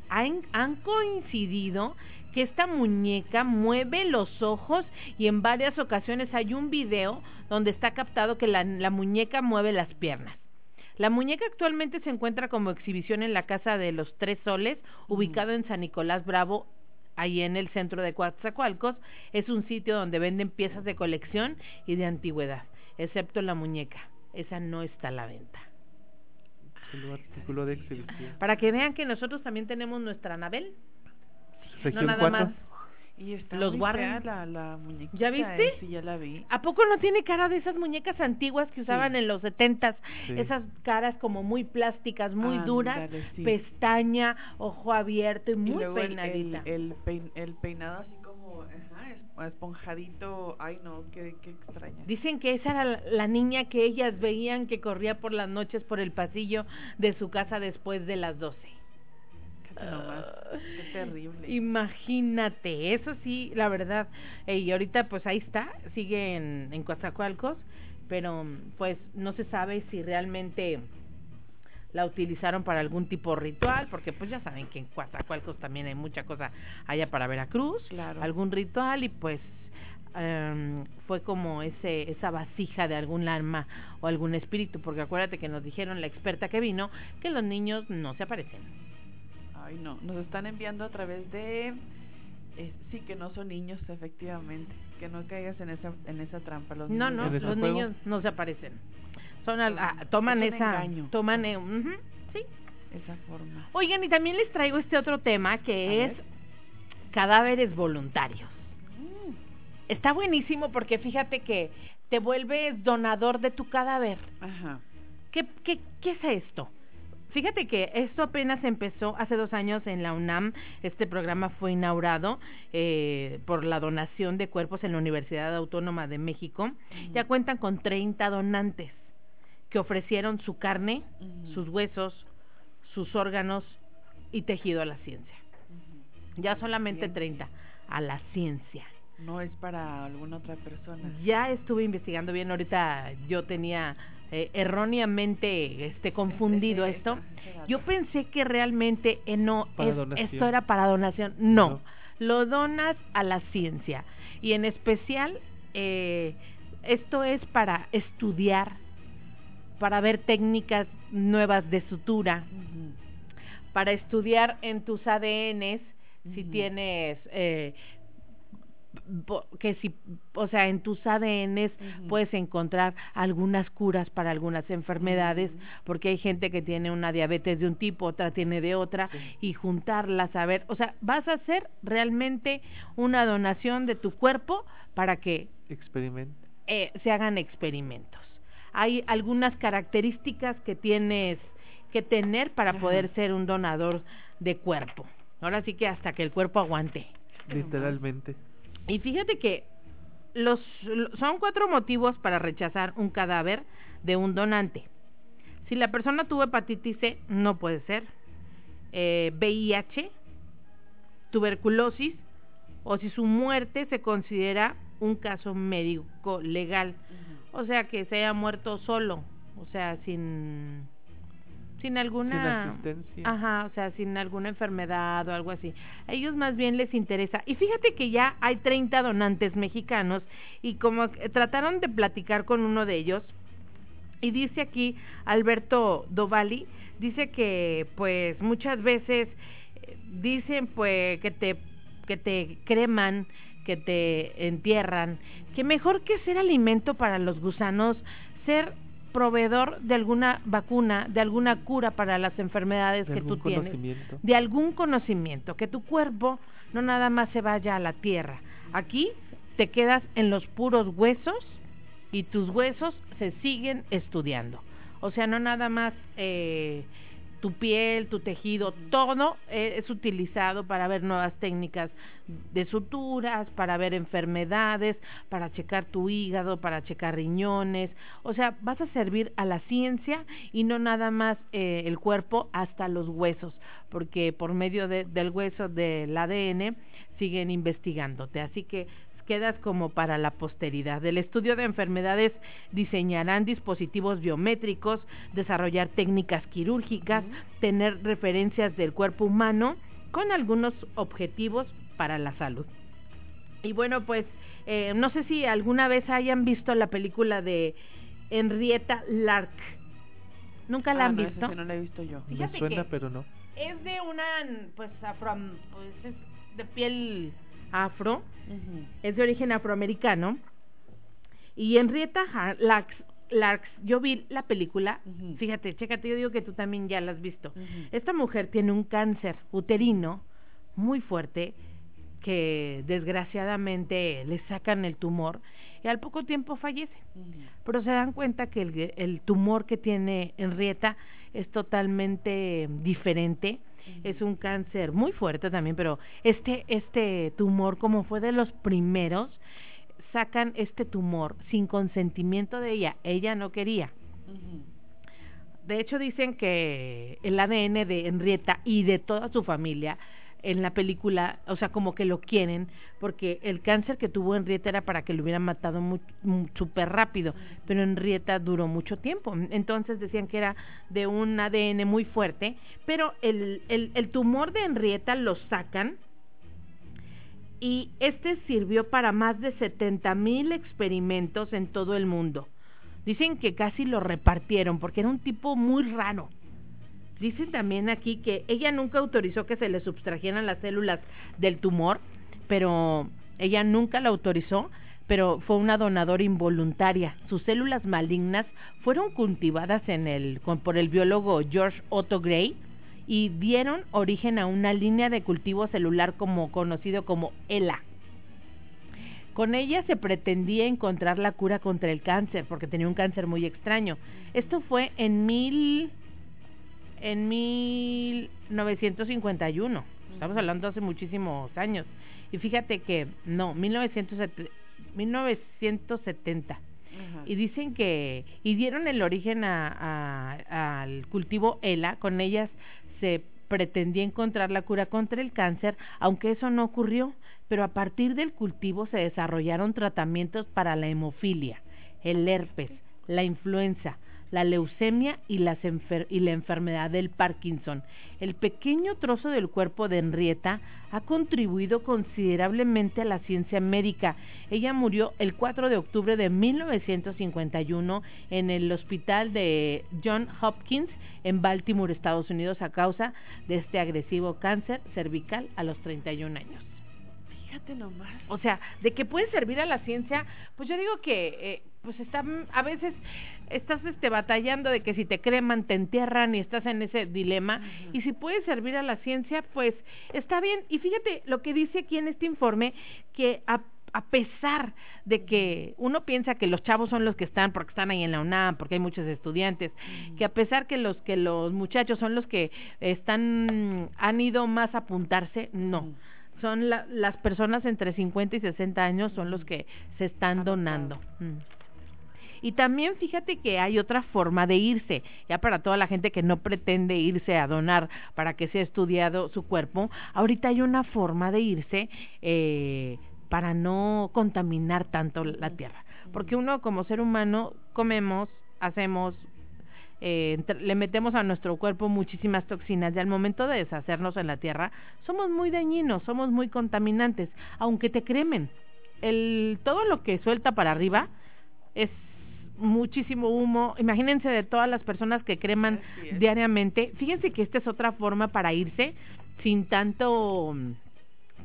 han, han coincidido que esta muñeca mueve los ojos y en varias ocasiones hay un video donde está captado que la, la muñeca mueve las piernas. La muñeca actualmente se encuentra como exhibición en la Casa de los Tres Soles, ubicado en San Nicolás Bravo, ahí en el centro de Coatzacoalcos. Es un sitio donde venden piezas de colección y de antigüedad, excepto la muñeca. Esa no está a la venta. Artículo de exhibición. Para que vean que nosotros también tenemos nuestra Anabel. No nada 4. más. Y está Los muy Warren. fea la, la muñequita. ¿Ya viste? eh, Sí, ya la vi. ¿A poco no tiene cara de esas muñecas antiguas que usaban en los setentas? Sí. Esas caras como muy plásticas, muy duras, sí. pestaña, ojo abierto y Y muy luego el- peinadita. El, el, pein- el peinado así como ajá, esponjadito. Ay, no, qué, qué extraña. Dicen que esa era la, la niña que ellas veían que corría por las noches por el pasillo de su casa después de las 12. Nomás, qué terrible. Imagínate, eso sí, la verdad. y ahorita pues ahí está, sigue en, en Coatzacoalcos, pero pues no se sabe si realmente la utilizaron para algún tipo de ritual, porque pues ya saben que en Coatzacoalcos también hay mucha cosa allá para Veracruz, Claro. algún ritual y pues em, fue como ese esa vasija de algún alma o algún espíritu, porque acuérdate que nos dijeron la experta que vino que los niños no se aparecen. Ay, no, nos están enviando a través de... eh, sí, que no son niños, efectivamente. Que no caigas en esa, en esa trampa. Los No, niños no, los niños no se aparecen. Son al- ah, toman Es un esa engaño. toman eh, sí. Esa forma. Oigan, y también les traigo este otro tema que A es ver. cadáveres voluntarios. Mm. Está buenísimo porque fíjate que te vuelves donador de tu cadáver. Ajá. ¿Qué, qué, qué es esto? Fíjate que esto apenas empezó hace dos años en la UNAM. Este programa fue inaugurado eh, por la donación de cuerpos en la Universidad Autónoma de México. Ya cuentan con 30 donantes que ofrecieron su carne, sus huesos, sus órganos y tejido a la ciencia. Ya solamente 30 a la ciencia. No es para alguna otra persona. Ya estuve investigando bien, ahorita yo tenía eh, erróneamente este confundido ese- esto. ese. Yo pensé que realmente eh, no es- esto era para donación. No, lo donas a la ciencia y en especial eh, esto es para estudiar, para ver técnicas nuevas de sutura, para estudiar en tus ADNs si tienes eh, que si, o sea, en tus ADNs puedes encontrar algunas curas para algunas enfermedades, porque hay gente que tiene una diabetes de un tipo, otra tiene de otra, y juntarlas a ver, o sea, vas a hacer realmente una donación de tu cuerpo para que eh, se hagan experimentos. Hay algunas características que tienes que tener para poder ser un donador de cuerpo. Ahora sí que hasta que el cuerpo aguante. Literalmente. Y fíjate que los lo- son cuatro motivos para rechazar un cadáver de un donante. Si la persona tuvo hepatitis C, no puede ser. Eh, VIH, tuberculosis, o si su muerte se considera un caso médico legal. O sea, que se haya muerto solo, o sea, sin sin alguna asistencia. Ajá, o sea, sin alguna enfermedad o algo así. A ellos más bien les interesa. Y fíjate que ya hay 30 donantes mexicanos y como trataron de platicar con uno de ellos y dice aquí Alberto Dovali, dice que pues muchas veces eh, dicen pues que te que te creman, que te entierran, que mejor que ser alimento para los gusanos ser proveedor de alguna vacuna, de alguna cura para las enfermedades De que tú tienes, de algún conocimiento, que tu cuerpo no nada más se vaya a la tierra. Aquí te quedas en los puros huesos y tus huesos se siguen estudiando. O sea, no nada más eh, tu piel, tu tejido, todo eh, es utilizado para ver nuevas técnicas de suturas, para ver enfermedades, para checar tu hígado, para checar riñones. O sea, vas a servir a la ciencia y no nada más eh, el cuerpo hasta los huesos, porque por medio de- del hueso del ADN siguen investigándote. Así que quedas como para la posteridad. Del estudio de enfermedades diseñarán dispositivos biométricos, desarrollar técnicas quirúrgicas, tener referencias del cuerpo humano con algunos objetivos para la salud. Y bueno, pues eh, no sé si alguna vez hayan visto la película de Henrietta Lark. ¿Nunca la Ah, han no, esa visto? sí no la he visto yo. Me Fíjate suena, que- pero no. Es de una, pues, afro, pues es de piel afro, es de origen afroamericano. Y Henrietta Lacks, Larks, yo vi la película, fíjate, chécate, yo digo que tú también ya la has visto. Esta mujer tiene un cáncer uterino muy fuerte que desgraciadamente le sacan el tumor y al poco tiempo fallece. Pero se dan cuenta que el, el tumor que tiene Henrietta es totalmente diferente. Es un cáncer muy fuerte también, pero este, este tumor, como fue de los primeros, sacan este tumor sin consentimiento de ella. Ella no quería. De hecho, dicen que el ADN de Henrietta y de toda su familia en la película, o sea, como que lo quieren, porque el cáncer que tuvo Henrietta era para que lo hubieran matado muy, súper rápido, pero Henrietta duró mucho tiempo. Entonces decían que era de un ADN muy fuerte, pero el, el, el tumor de Henrietta lo sacan y este sirvió para más de 70 mil experimentos en todo el mundo. Dicen que casi lo repartieron porque era un tipo muy raro. Dicen también aquí que ella nunca autorizó que se le subtrajeran las células del tumor, pero ella nunca lo autorizó, pero fue una donadora involuntaria. Sus células malignas fueron cultivadas en el, con- por el biólogo George Otto Gray y dieron origen a una línea de cultivo celular como conocido como ELA. Con ella se pretendía encontrar la cura contra el cáncer, porque tenía un cáncer muy extraño. Esto fue en mil en 1951. Estamos hablando hace muchísimos años. Y fíjate que, no, 1970, 1970. Y dicen que, y dieron el origen a- a- al cultivo ELA, con ellas se pretendía encontrar la cura contra el cáncer, aunque eso no ocurrió, pero a partir del cultivo se desarrollaron tratamientos para la hemofilia, el herpes, la influenza, la leucemia y, las enfer- y la enfermedad del Parkinson. El pequeño trozo del cuerpo de Henrietta ha contribuido considerablemente a la ciencia médica. Ella murió el 4 de octubre de 1951 en el hospital de John Hopkins en Baltimore, Estados Unidos, a causa de este agresivo cáncer cervical a los 31 años. Fíjate nomás. O sea, de que puede servir a la ciencia, pues yo digo que eh, pues está a veces estás este batallando de que si te creman te entierran y estás en ese dilema. Y si puede servir a la ciencia, pues está bien. Y fíjate lo que dice aquí en este informe que a a pesar de que uno piensa que los chavos son los que están porque están ahí en la UNAM, porque hay muchos estudiantes, que a pesar que los que los muchachos son los que están han ido más a apuntarse, no son la- las personas entre 50 y 60 años son los que se están donando. Mm. Y también fíjate que hay otra forma de irse, ya para toda la gente que no pretende irse a donar para que sea estudiado su cuerpo, ahorita hay una forma de irse eh, para no contaminar tanto la tierra. Porque uno como ser humano comemos, hacemos, eh, le metemos a nuestro cuerpo muchísimas toxinas y al momento de deshacernos en la tierra somos muy dañinos, somos muy contaminantes, aunque te cremen. El, todo lo que suelta para arriba es muchísimo humo. Imagínense de todas las personas que creman diariamente. Fíjense que esta es otra forma para irse sin tanto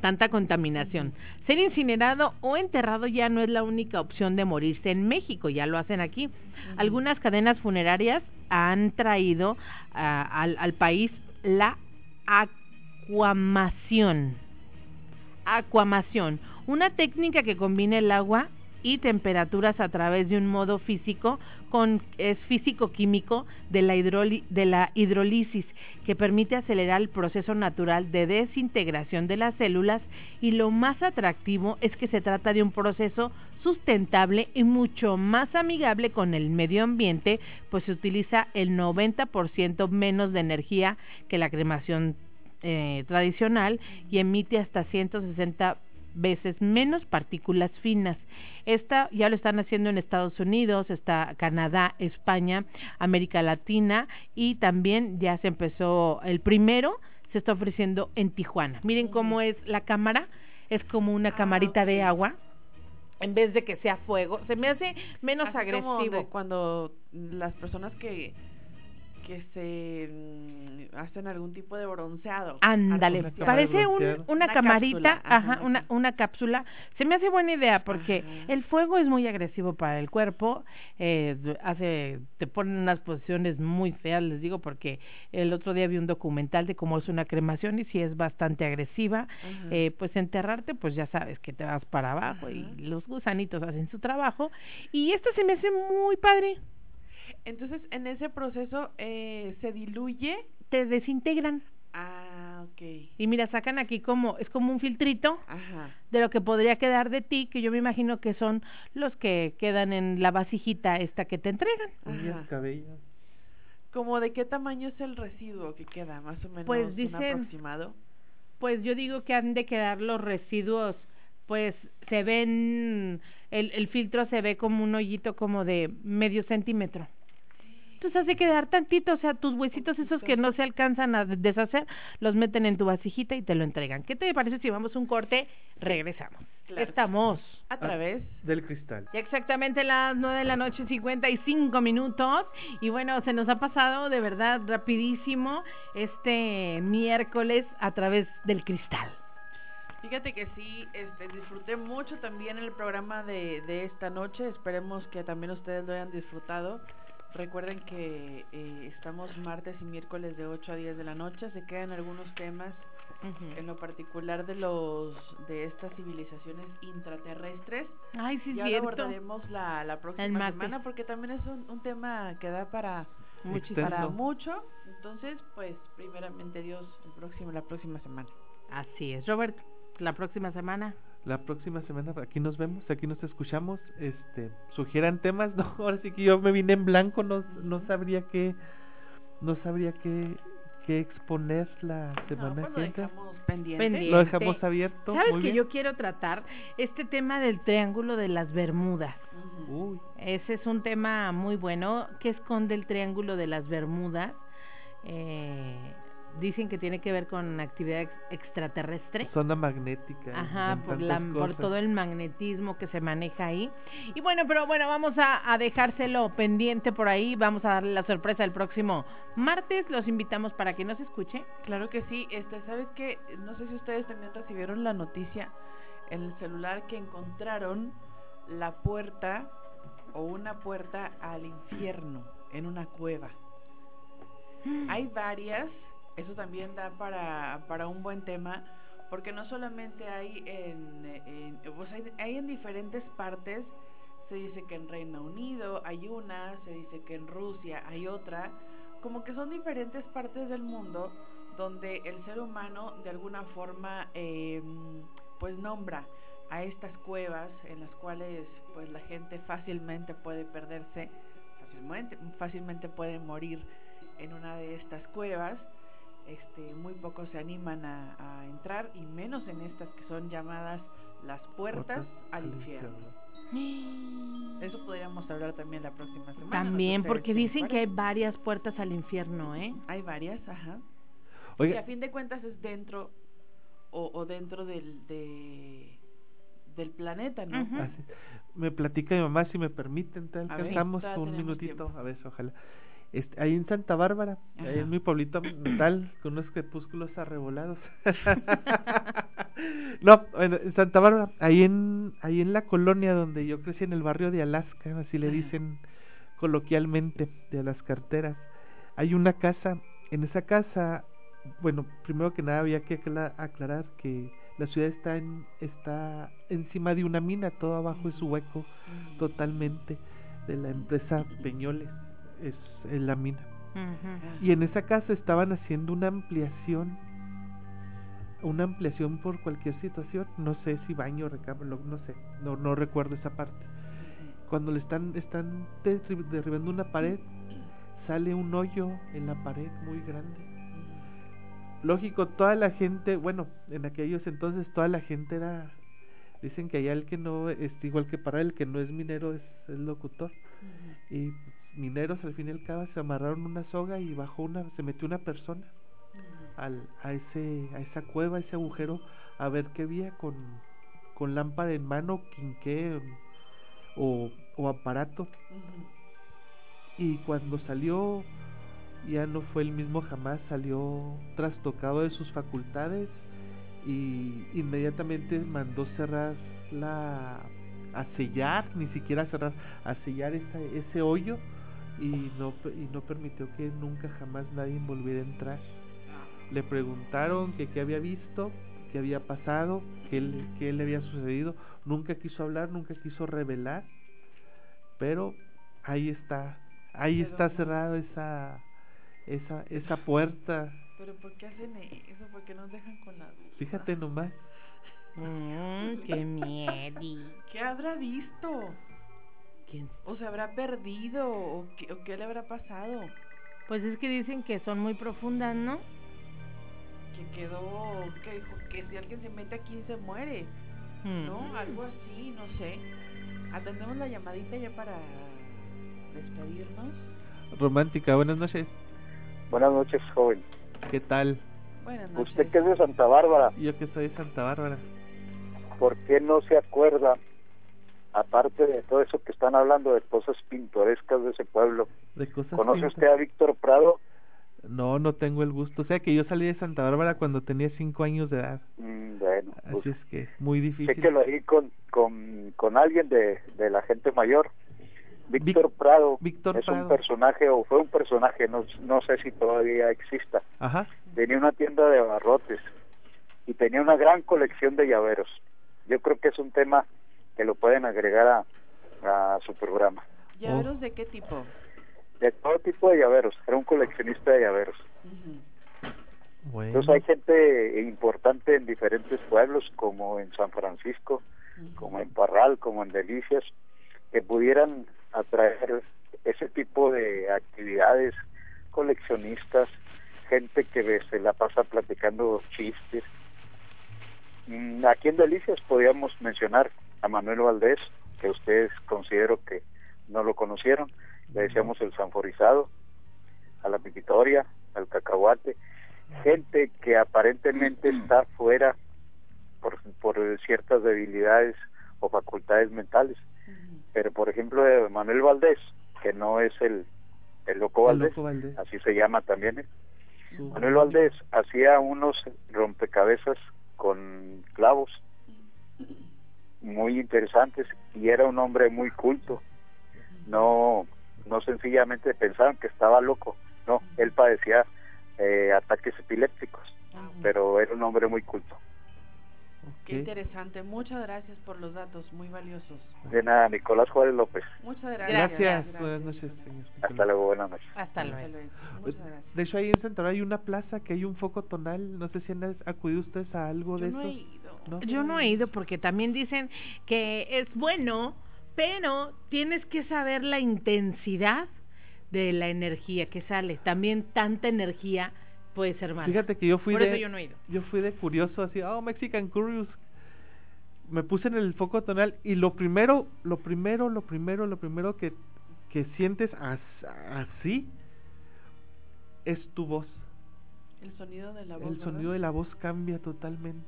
tanta contaminación. Ser incinerado o enterrado ya no es la única opción de morirse en México, ya lo hacen aquí. Algunas cadenas funerarias han traído ah, al, al país la acuamación. Acuamación, una técnica que combina el agua y temperaturas a través de un modo físico es físico químico de la hidroli- hidrólisis que permite acelerar el proceso natural de desintegración de las células y lo más atractivo es que se trata de un proceso sustentable y mucho más amigable con el medio ambiente, pues se utiliza el 90% menos de energía que la cremación eh, tradicional y emite hasta 160 veces menos partículas finas. Esta ya lo están haciendo en Estados Unidos, está Canadá, España, América Latina y también ya se empezó el primero se está ofreciendo en Tijuana. Miren cómo es la cámara, es como una camarita de agua en vez de que sea fuego, se me hace menos Así como agresivo. de cuando las personas que que se mm, hacen algún tipo de bronceado. Ándale, artificial. parece un- una, camarita, cápsula, ajá, una, una cápsula. Se me hace buena idea porque el fuego es muy agresivo para el cuerpo, eh, hace, te ponen unas posiciones muy feas, les digo, porque el otro día vi un documental de cómo es una cremación y si es bastante agresiva, eh, pues enterrarte, pues ya sabes que te vas para abajo y los gusanitos hacen su trabajo. Y esto se me hace muy padre. Entonces, en ese proceso eh, se diluye. Te desintegran. Ah, ok. Y mira, sacan aquí como, es como un filtrito Ajá. de lo que podría quedar de ti, que yo me imagino que son los que quedan en la vasijita esta que te entregan. Uñas, cabello. ¿Como de qué tamaño es el residuo que queda, más o menos? Pues un dicen- aproximado. Pues yo digo que han de quedar los residuos, pues se ven, el, el filtro se ve como un hoyito como de medio centímetro. Entonces hace quedar tantito, o sea, tus huesitos esos que no se alcanzan a deshacer, los meten en tu vasijita y te lo entregan. ¿Qué te parece si vamos un corte? Regresamos. Claro. Estamos. A través Del cristal. Ya exactamente las nueve de la noche, 55 minutos. Y bueno, se nos ha pasado de verdad rapidísimo este miércoles a través del cristal. Fíjate que sí, este, disfruté mucho también el programa de, de esta noche. Esperemos que también ustedes lo hayan disfrutado. Recuerden que eh, estamos martes y miércoles de 8 a 10 de la noche. Se quedan algunos temas, en lo particular de los de estas civilizaciones intraterrestres. Ay, sí, ya cierto. lo abordaremos la, la próxima semana porque también es un, un tema que da para Muchísimo. para mucho. Entonces, pues, primeramente Dios, el próximo, la próxima semana. Así es. Robert, la próxima semana. La próxima semana aquí nos vemos, aquí nos escuchamos. Este, sugieran temas, no, ahora sí que yo me vine en blanco, no, no sabría qué, no sabría qué, qué exponer la semana pues lo siguiente. dejamos pendiente. Pendiente. Lo dejamos abierto. ¿Sabes muy que bien. yo quiero tratar este tema del triángulo de las Bermudas? Uy, Ese es un tema muy bueno. ¿Qué esconde el triángulo de las Bermudas? Eh, dicen que tiene que ver con actividad ex- extraterrestre. zona magnética. Ajá, por, la, por todo el magnetismo que se maneja ahí. Y bueno, pero bueno, vamos a, a dejárselo pendiente por ahí. Vamos a darle la sorpresa el próximo martes. Los invitamos para que nos escuche. Claro que sí, este, ¿sabes qué? No sé si ustedes también recibieron la noticia en el celular que encontraron la puerta o una puerta al infierno en una cueva. Hay varias, eso también da para, para un buen tema, porque no solamente hay en, en- pues hay, hay en diferentes partes, se dice que en Reino Unido hay una, se dice que en Rusia hay otra, como que son diferentes partes del mundo donde el ser humano de alguna forma eh, pues nombra a estas cuevas en las cuales pues la gente fácilmente puede perderse, fácilmente, fácilmente puede morir en una de estas cuevas. Este, muy pocos se animan a, a entrar y menos en estas que son llamadas las puertas al infierno. Eso podríamos hablar también la próxima semana. no sé También, porque dicen que hay varias puertas al infierno, ¿eh? Hay varias, ajá. Oiga. Que a fin de cuentas es dentro o, o dentro del, de, del planeta, ¿no? Así. Me platica mi mamá, si me permiten, te A ver. alcanzamos Todavía un minutito, a ver, ojalá. Este, ahí en Santa Bárbara, ahí en mi pueblito natal, con unos crepúsculos arrebolados. no, bueno, en Santa Bárbara, ahí en, ahí en la colonia donde yo crecí, en el barrio de Alaska, así le Ajá. dicen coloquialmente, de las carteras. Hay una casa, en esa casa, bueno, primero que nada había que acla- aclarar que la ciudad está, en, está encima de una mina, todo abajo es hueco totalmente de la empresa Peñoles, es, es la mina. Y en esa casa estaban haciendo una ampliación, una ampliación por cualquier situación, no sé si baño, recámara, no sé, no, no recuerdo esa parte. Cuando le están, están derri- derribando una pared, sale un hoyo en la pared muy grande. Lógico, toda la gente, bueno, en aquellos entonces toda la gente era, dicen que allá el que no, es igual que para el que no es minero es, es locutor. Y mineros al fin y al cabo se amarraron una soga y bajó una, se metió una persona al, a ese, a esa cueva, a ese agujero, a ver qué había con, con lámpara en mano, quinqué o, o aparato. Y cuando salió, ya no fue el mismo jamás, salió trastocado de sus facultades y inmediatamente mandó cerrar la a sellar, ni siquiera cerrar, a sellar esa- ese hoyo y no y no permitió que nunca jamás nadie volviera a entrar. Le preguntaron que qué había visto, qué había pasado, qué le, qué le había sucedido. Nunca quiso hablar, nunca quiso revelar, pero ahí está, ahí está cerrada esa esa esa puerta. Pero ¿por qué hacen eso? ¿Por qué nos dejan con la duda? Fíjate nomás. Mm, qué miedo. ¿Qué habrá visto? ¿Quién? ¿O se habrá perdido? ¿O qué, o qué le habrá pasado? Pues es que dicen que son muy profundas, ¿no? Que quedó, que, dijo que si alguien se mete aquí se muere. Mm. ¿No? Algo así, no sé. Atendemos la llamadita ya para despedirnos. Romántica, buenas noches. Buenas noches, joven. ¿Qué tal? Buenas noches. Usted que es de Santa Bárbara, Yo que soy de Santa Bárbara. ¿por qué no se acuerda, aparte de todo eso que están hablando de cosas pintorescas de ese pueblo? De cosas ¿Conoce usted a Víctor Prado? No, no tengo el gusto. O sea que yo salí de Santa Bárbara cuando tenía cinco años de edad. Mm, bueno, Así pues, es que muy difícil. chéquelo ahí con, con, con alguien de, de la gente mayor. Víctor Prado Víctor es un personaje, o fue un personaje, no, no sé si todavía exista. Ajá. Tenía una tienda de abarrotes y tenía una gran colección de llaveros. Yo creo que es un tema que lo pueden agregar a, a su programa. ¿Llaveros de qué tipo? De todo tipo de llaveros, era un coleccionista de llaveros. Bueno. Entonces hay gente importante en diferentes pueblos, como en San Francisco, como en Parral, como en Delicias, que pudieran atraer ese tipo de actividades, coleccionistas, gente que se la pasa platicando chistes. Mm, Aquí en Delicias podríamos mencionar a Manuel Valdés, que ustedes considero que no lo conocieron, le decíamos el sanforizado, a la pipitoria, al cacahuate, gente que aparentemente está fuera por, por ciertas debilidades o facultades mentales. Pero por ejemplo de Manuel Valdés, que no es el, el loco El Valdés, Loco Valdés. así se llama también. ¿eh? Manuel Valdés hacía unos rompecabezas con clavos muy interesantes y era un hombre muy culto. No, no sencillamente pensaban que estaba loco, no, él padecía eh, ataques epilépticos, pero era un hombre muy culto. Qué interesante. Muchas gracias por los datos, muy valiosos. De nada, Nicolás Juárez López. Muchas gracias. Gracias. Buenas noches, señor. Hasta luego, buenas noches. Hasta Hasta luego. Muchas gracias. De hecho, ahí en Bárbara hay una plaza que hay un foco tonal. No sé si han acudido ustedes a algo Yo de no eso. he ido. ¿No? Yo no he ido porque también dicen que es bueno, pero tienes que saber la intensidad de la energía que sale. También tanta energía puede ser mala. Fíjate que yo fui Por de eso yo no he ido. yo fui de curioso así, oh, Mexican Curious. Me puse en el foco tonal y lo primero, lo primero, lo primero, lo primero que, que sientes as- así es tu voz. El sonido de la voz. El sonido de la voz cambia totalmente.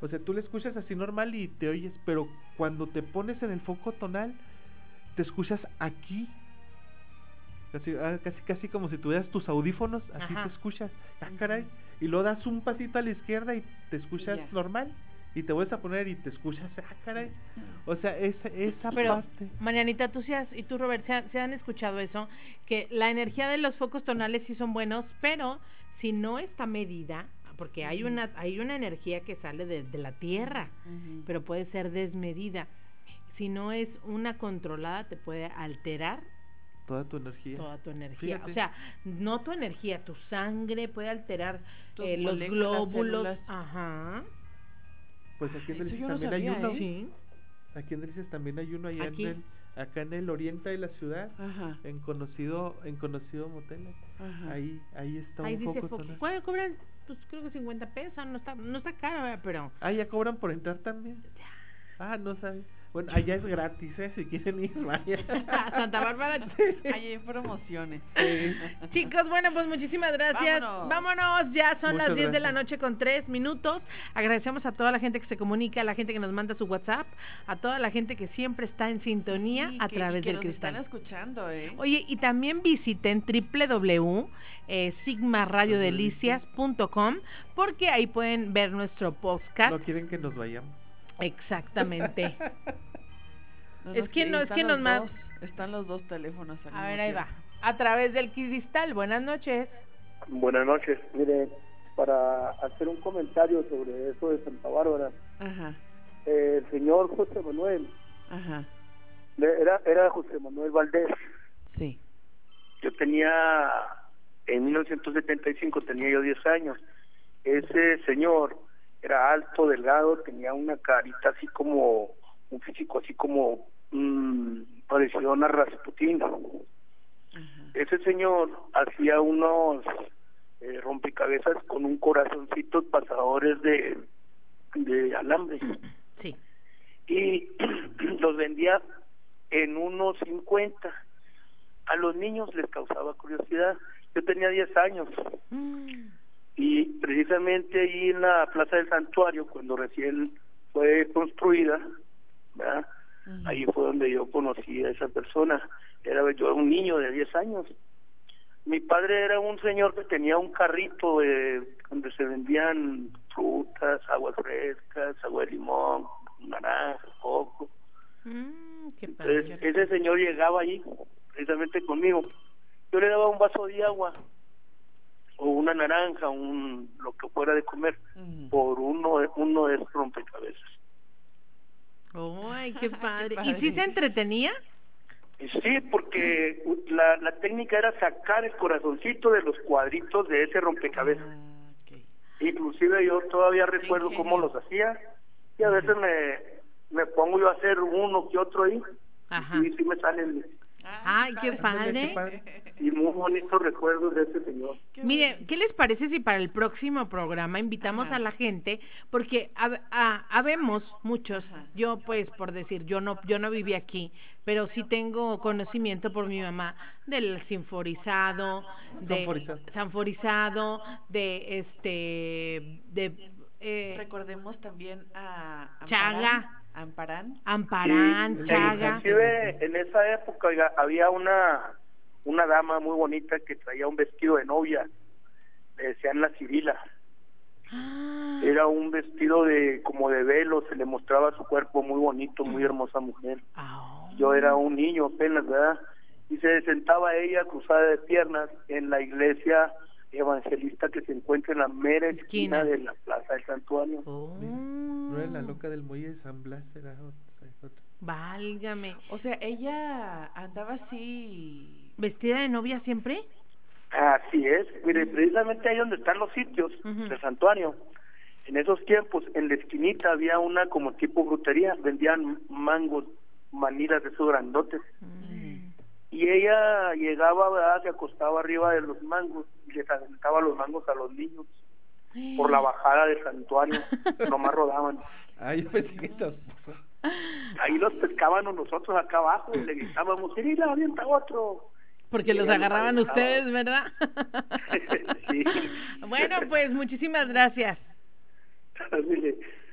O sea, tú le escuchas así normal y te oyes, pero cuando te pones en el foco tonal, te escuchas aquí. Casi, ah, casi, casi como si tuvieras tus audífonos, así Ajá. te escuchas. Ah, caray. Y luego das un pasito a la izquierda y te escuchas normal. Y te vuelves a poner y te escuchas, ah, caray. O sea, esa, esa Pero, parte. Marianita, tú sí has- y tú, Robert, ¿se, se han escuchado eso? Que la energía de los focos tonales sí son buenos, pero si no está medida, porque hay una, hay una energía que sale de, de la tierra, pero puede ser desmedida. Si no es una controlada, te puede alterar Toda tu energía. toda tu energía. Fíjate. O sea, no tu energía, tu sangre puede alterar Tus eh, los glóbulos. células. Ajá. Pues aquí en Delicias no también hay uno. ¿eh? Sí. Aquí en Delicias también hay uno allá Aquí. en el, acá en el oriente de la ciudad, Ajá. en conocido, en conocido motel. Ajá. Ahí, ahí está Ahí un dice tonal. ¿Cuál cobran? Pues creo que 50 pesos, no está, no está caro, pero Ah, ya cobran por entrar también. Ah, no sabía. Bueno, allá es gratis, ¿eh? Si quieren ir, vaya. Santa Bárbara. Ahí hay promociones. Sí. Chicos, bueno, pues muchísimas gracias. Vámonos. Vámonos, ya son Muchas las 10 de la noche con 3 minutos. Agradecemos a toda la gente que se comunica, a la gente que nos manda su WhatsApp, a toda la gente que siempre está en sintonía Sí, a que- y través que del nos cristal. están escuchando, ¿eh? Oye, y también visiten www.sigmaradiodelicias.com porque ahí pueden ver nuestro podcast. No quieren que nos vayamos. Exactamente. No, es que sí, no, es que los nos dos, Están los dos teléfonos al A mismo ver, ahí va. A través del cristal. Buenas noches. Buenas noches. Mire, para hacer un comentario sobre eso de Santa Bárbara, Ajá, eh, el señor José Manuel, ajá. era, era José Manuel Valdés. Sí. Yo tenía, en 1975 tenía yo 10 años. Ese señor era alto, delgado, tenía una carita así como, un físico así como, mm, parecido a una Rasputin. Ese señor hacía unos eh, rompecabezas con un corazoncito pasadores de, de alambre Sí. y los vendía en unos 50. A los niños les causaba curiosidad. Yo tenía 10 años y precisamente ahí en la Plaza del Santuario, cuando recién fue construida, ¿verdad? ahí fue donde yo conocí a esa persona. Era yo un niño de 10 años. Mi padre era un señor que tenía un carrito eh, donde se vendían frutas, aguas frescas, agua de limón, naranja, coco. Mm, qué Entonces, ese señor llegaba ahí, precisamente conmigo. Yo le daba un vaso de agua, o una naranja, un lo que fuera de comer, por uno de, uno esos rompecabezas. Ay, qué padre. ¿Y padre. si se entretenía? Y Sí, porque la, la técnica era sacar el corazoncito de los cuadritos de ese rompecabezas. Ah. Inclusive yo todavía recuerdo ingenio. cómo los hacía y a veces me, me pongo yo a hacer uno que otro ahí Ajá. y sí me salen Ay, qué padre. y muy bonitos recuerdos de ese señor. Mire, ¿qué les parece si para el próximo programa invitamos Ajá. a la gente? Porque hab- ah, habemos muchos, Ajá. yo pues por decir, yo no, yo no viví aquí, pero sí tengo conocimiento por mi mamá del sinforizado, de Sanforizado. sanforizado, de este, de eh, Recordemos también a Chaga. Amparán. Amparán, Sí, Chaga. Inclusive en esa época oiga, había una una dama muy bonita que traía un vestido de novia, le decían la Cirila. Ah, Era un vestido de como de velo, se le mostraba su cuerpo muy bonito, muy hermosa mujer. ah, Yo era un niño apenas, ¿verdad? Y se sentaba ella cruzada de piernas en la iglesia evangelista que se encuentra en la mera esquina, Esquina. de la plaza del santuario. oh, No era la loca del muelle de San Blas, era otra. otra. válgame. O sea, ella andaba así. ¿Vestida de novia siempre? Así es, mire, precisamente ahí donde están los sitios Ujú. del santuario. En esos tiempos, en la esquinita había una como tipo brutería, vendían mangos, manilas de esos grandotes. Y ella llegaba, ¿verdad? se acostaba arriba de los mangos y les aventaba los mangos a los niños por la bajada del santuario, nomás rodaban. Ah, yo pensé que tu esposa. Ahí los pescábamos nosotros acá abajo y le gritábamos, Cirila, avienta otro. Porque los agarraban ustedes, ¿verdad? sí. bueno, pues muchísimas gracias.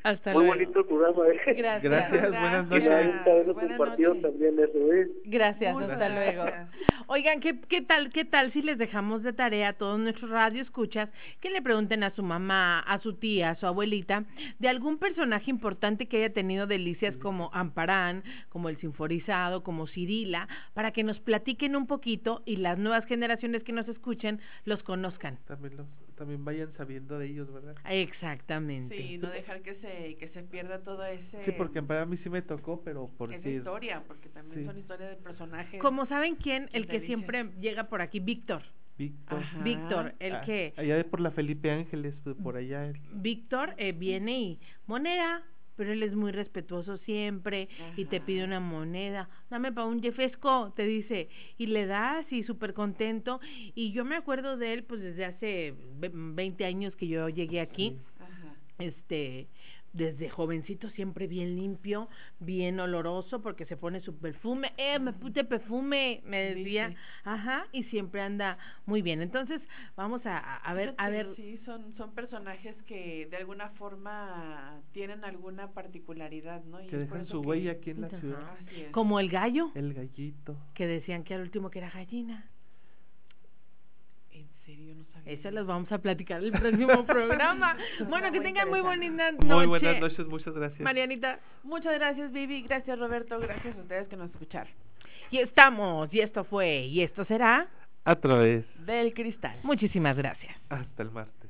Hasta Muy luego. bonito programa, ¿eh? Gracias. Gracias, buenas noches. gusta haberlo Buenas compartido noches. también eso, ¿eh? Gracias, Muchas hasta luego. gracias. Oigan, ¿qué, ¿qué tal qué tal si les dejamos de tarea a todos nuestros radioescuchas que le pregunten a su mamá, a su tía, a su abuelita, de algún personaje importante que haya tenido delicias como Amparán, como el Sinforizado, como Cirila, para que nos platiquen un poquito y las nuevas generaciones que nos escuchen los conozcan. También, los, también vayan sabiendo de ellos, ¿verdad? Exactamente. Sí, no dejar que se, que se pierda todo ese... Sí, porque para mí sí me tocó, pero por esa decir... historia, porque también Sí. son historias de personajes. Como saben quién, el que siempre llega por aquí, Víctor. Víctor. Ajá. Víctor, el Ah, que Allá de por la Felipe Ángeles, pues, por allá. el- Víctor eh, viene y moneda, pero él es muy respetuoso siempre y te pide una moneda. Dame para un jefesco, te dice, y le das y súper contento. Y yo me acuerdo de él pues desde hace ve- 20 años que yo llegué aquí. Ajá. Este, desde jovencito siempre bien limpio, bien oloroso porque se pone su perfume, eh, me puse perfume, me decía, ajá, y siempre anda muy bien. Entonces, vamos a, a- ver, a ver, Sí, son, son personajes que de alguna forma tienen alguna particularidad, ¿no? Y Que dejan su que- huella aquí en la Ajá. ciudad. Así es. como el gallo. El gallito. que decían que al último que era gallina. Serio, no sabía. Eso los vamos a platicar el próximo programa. Bueno, que muy tengan muy bonita noche. Muy buenas noches, muchas gracias. Marianita. Muchas gracias, Vivi. Gracias, Roberto. Gracias a ustedes que nos escucharon. Y estamos, y esto fue, y esto será A través. Del cristal. Muchísimas gracias. Hasta el martes.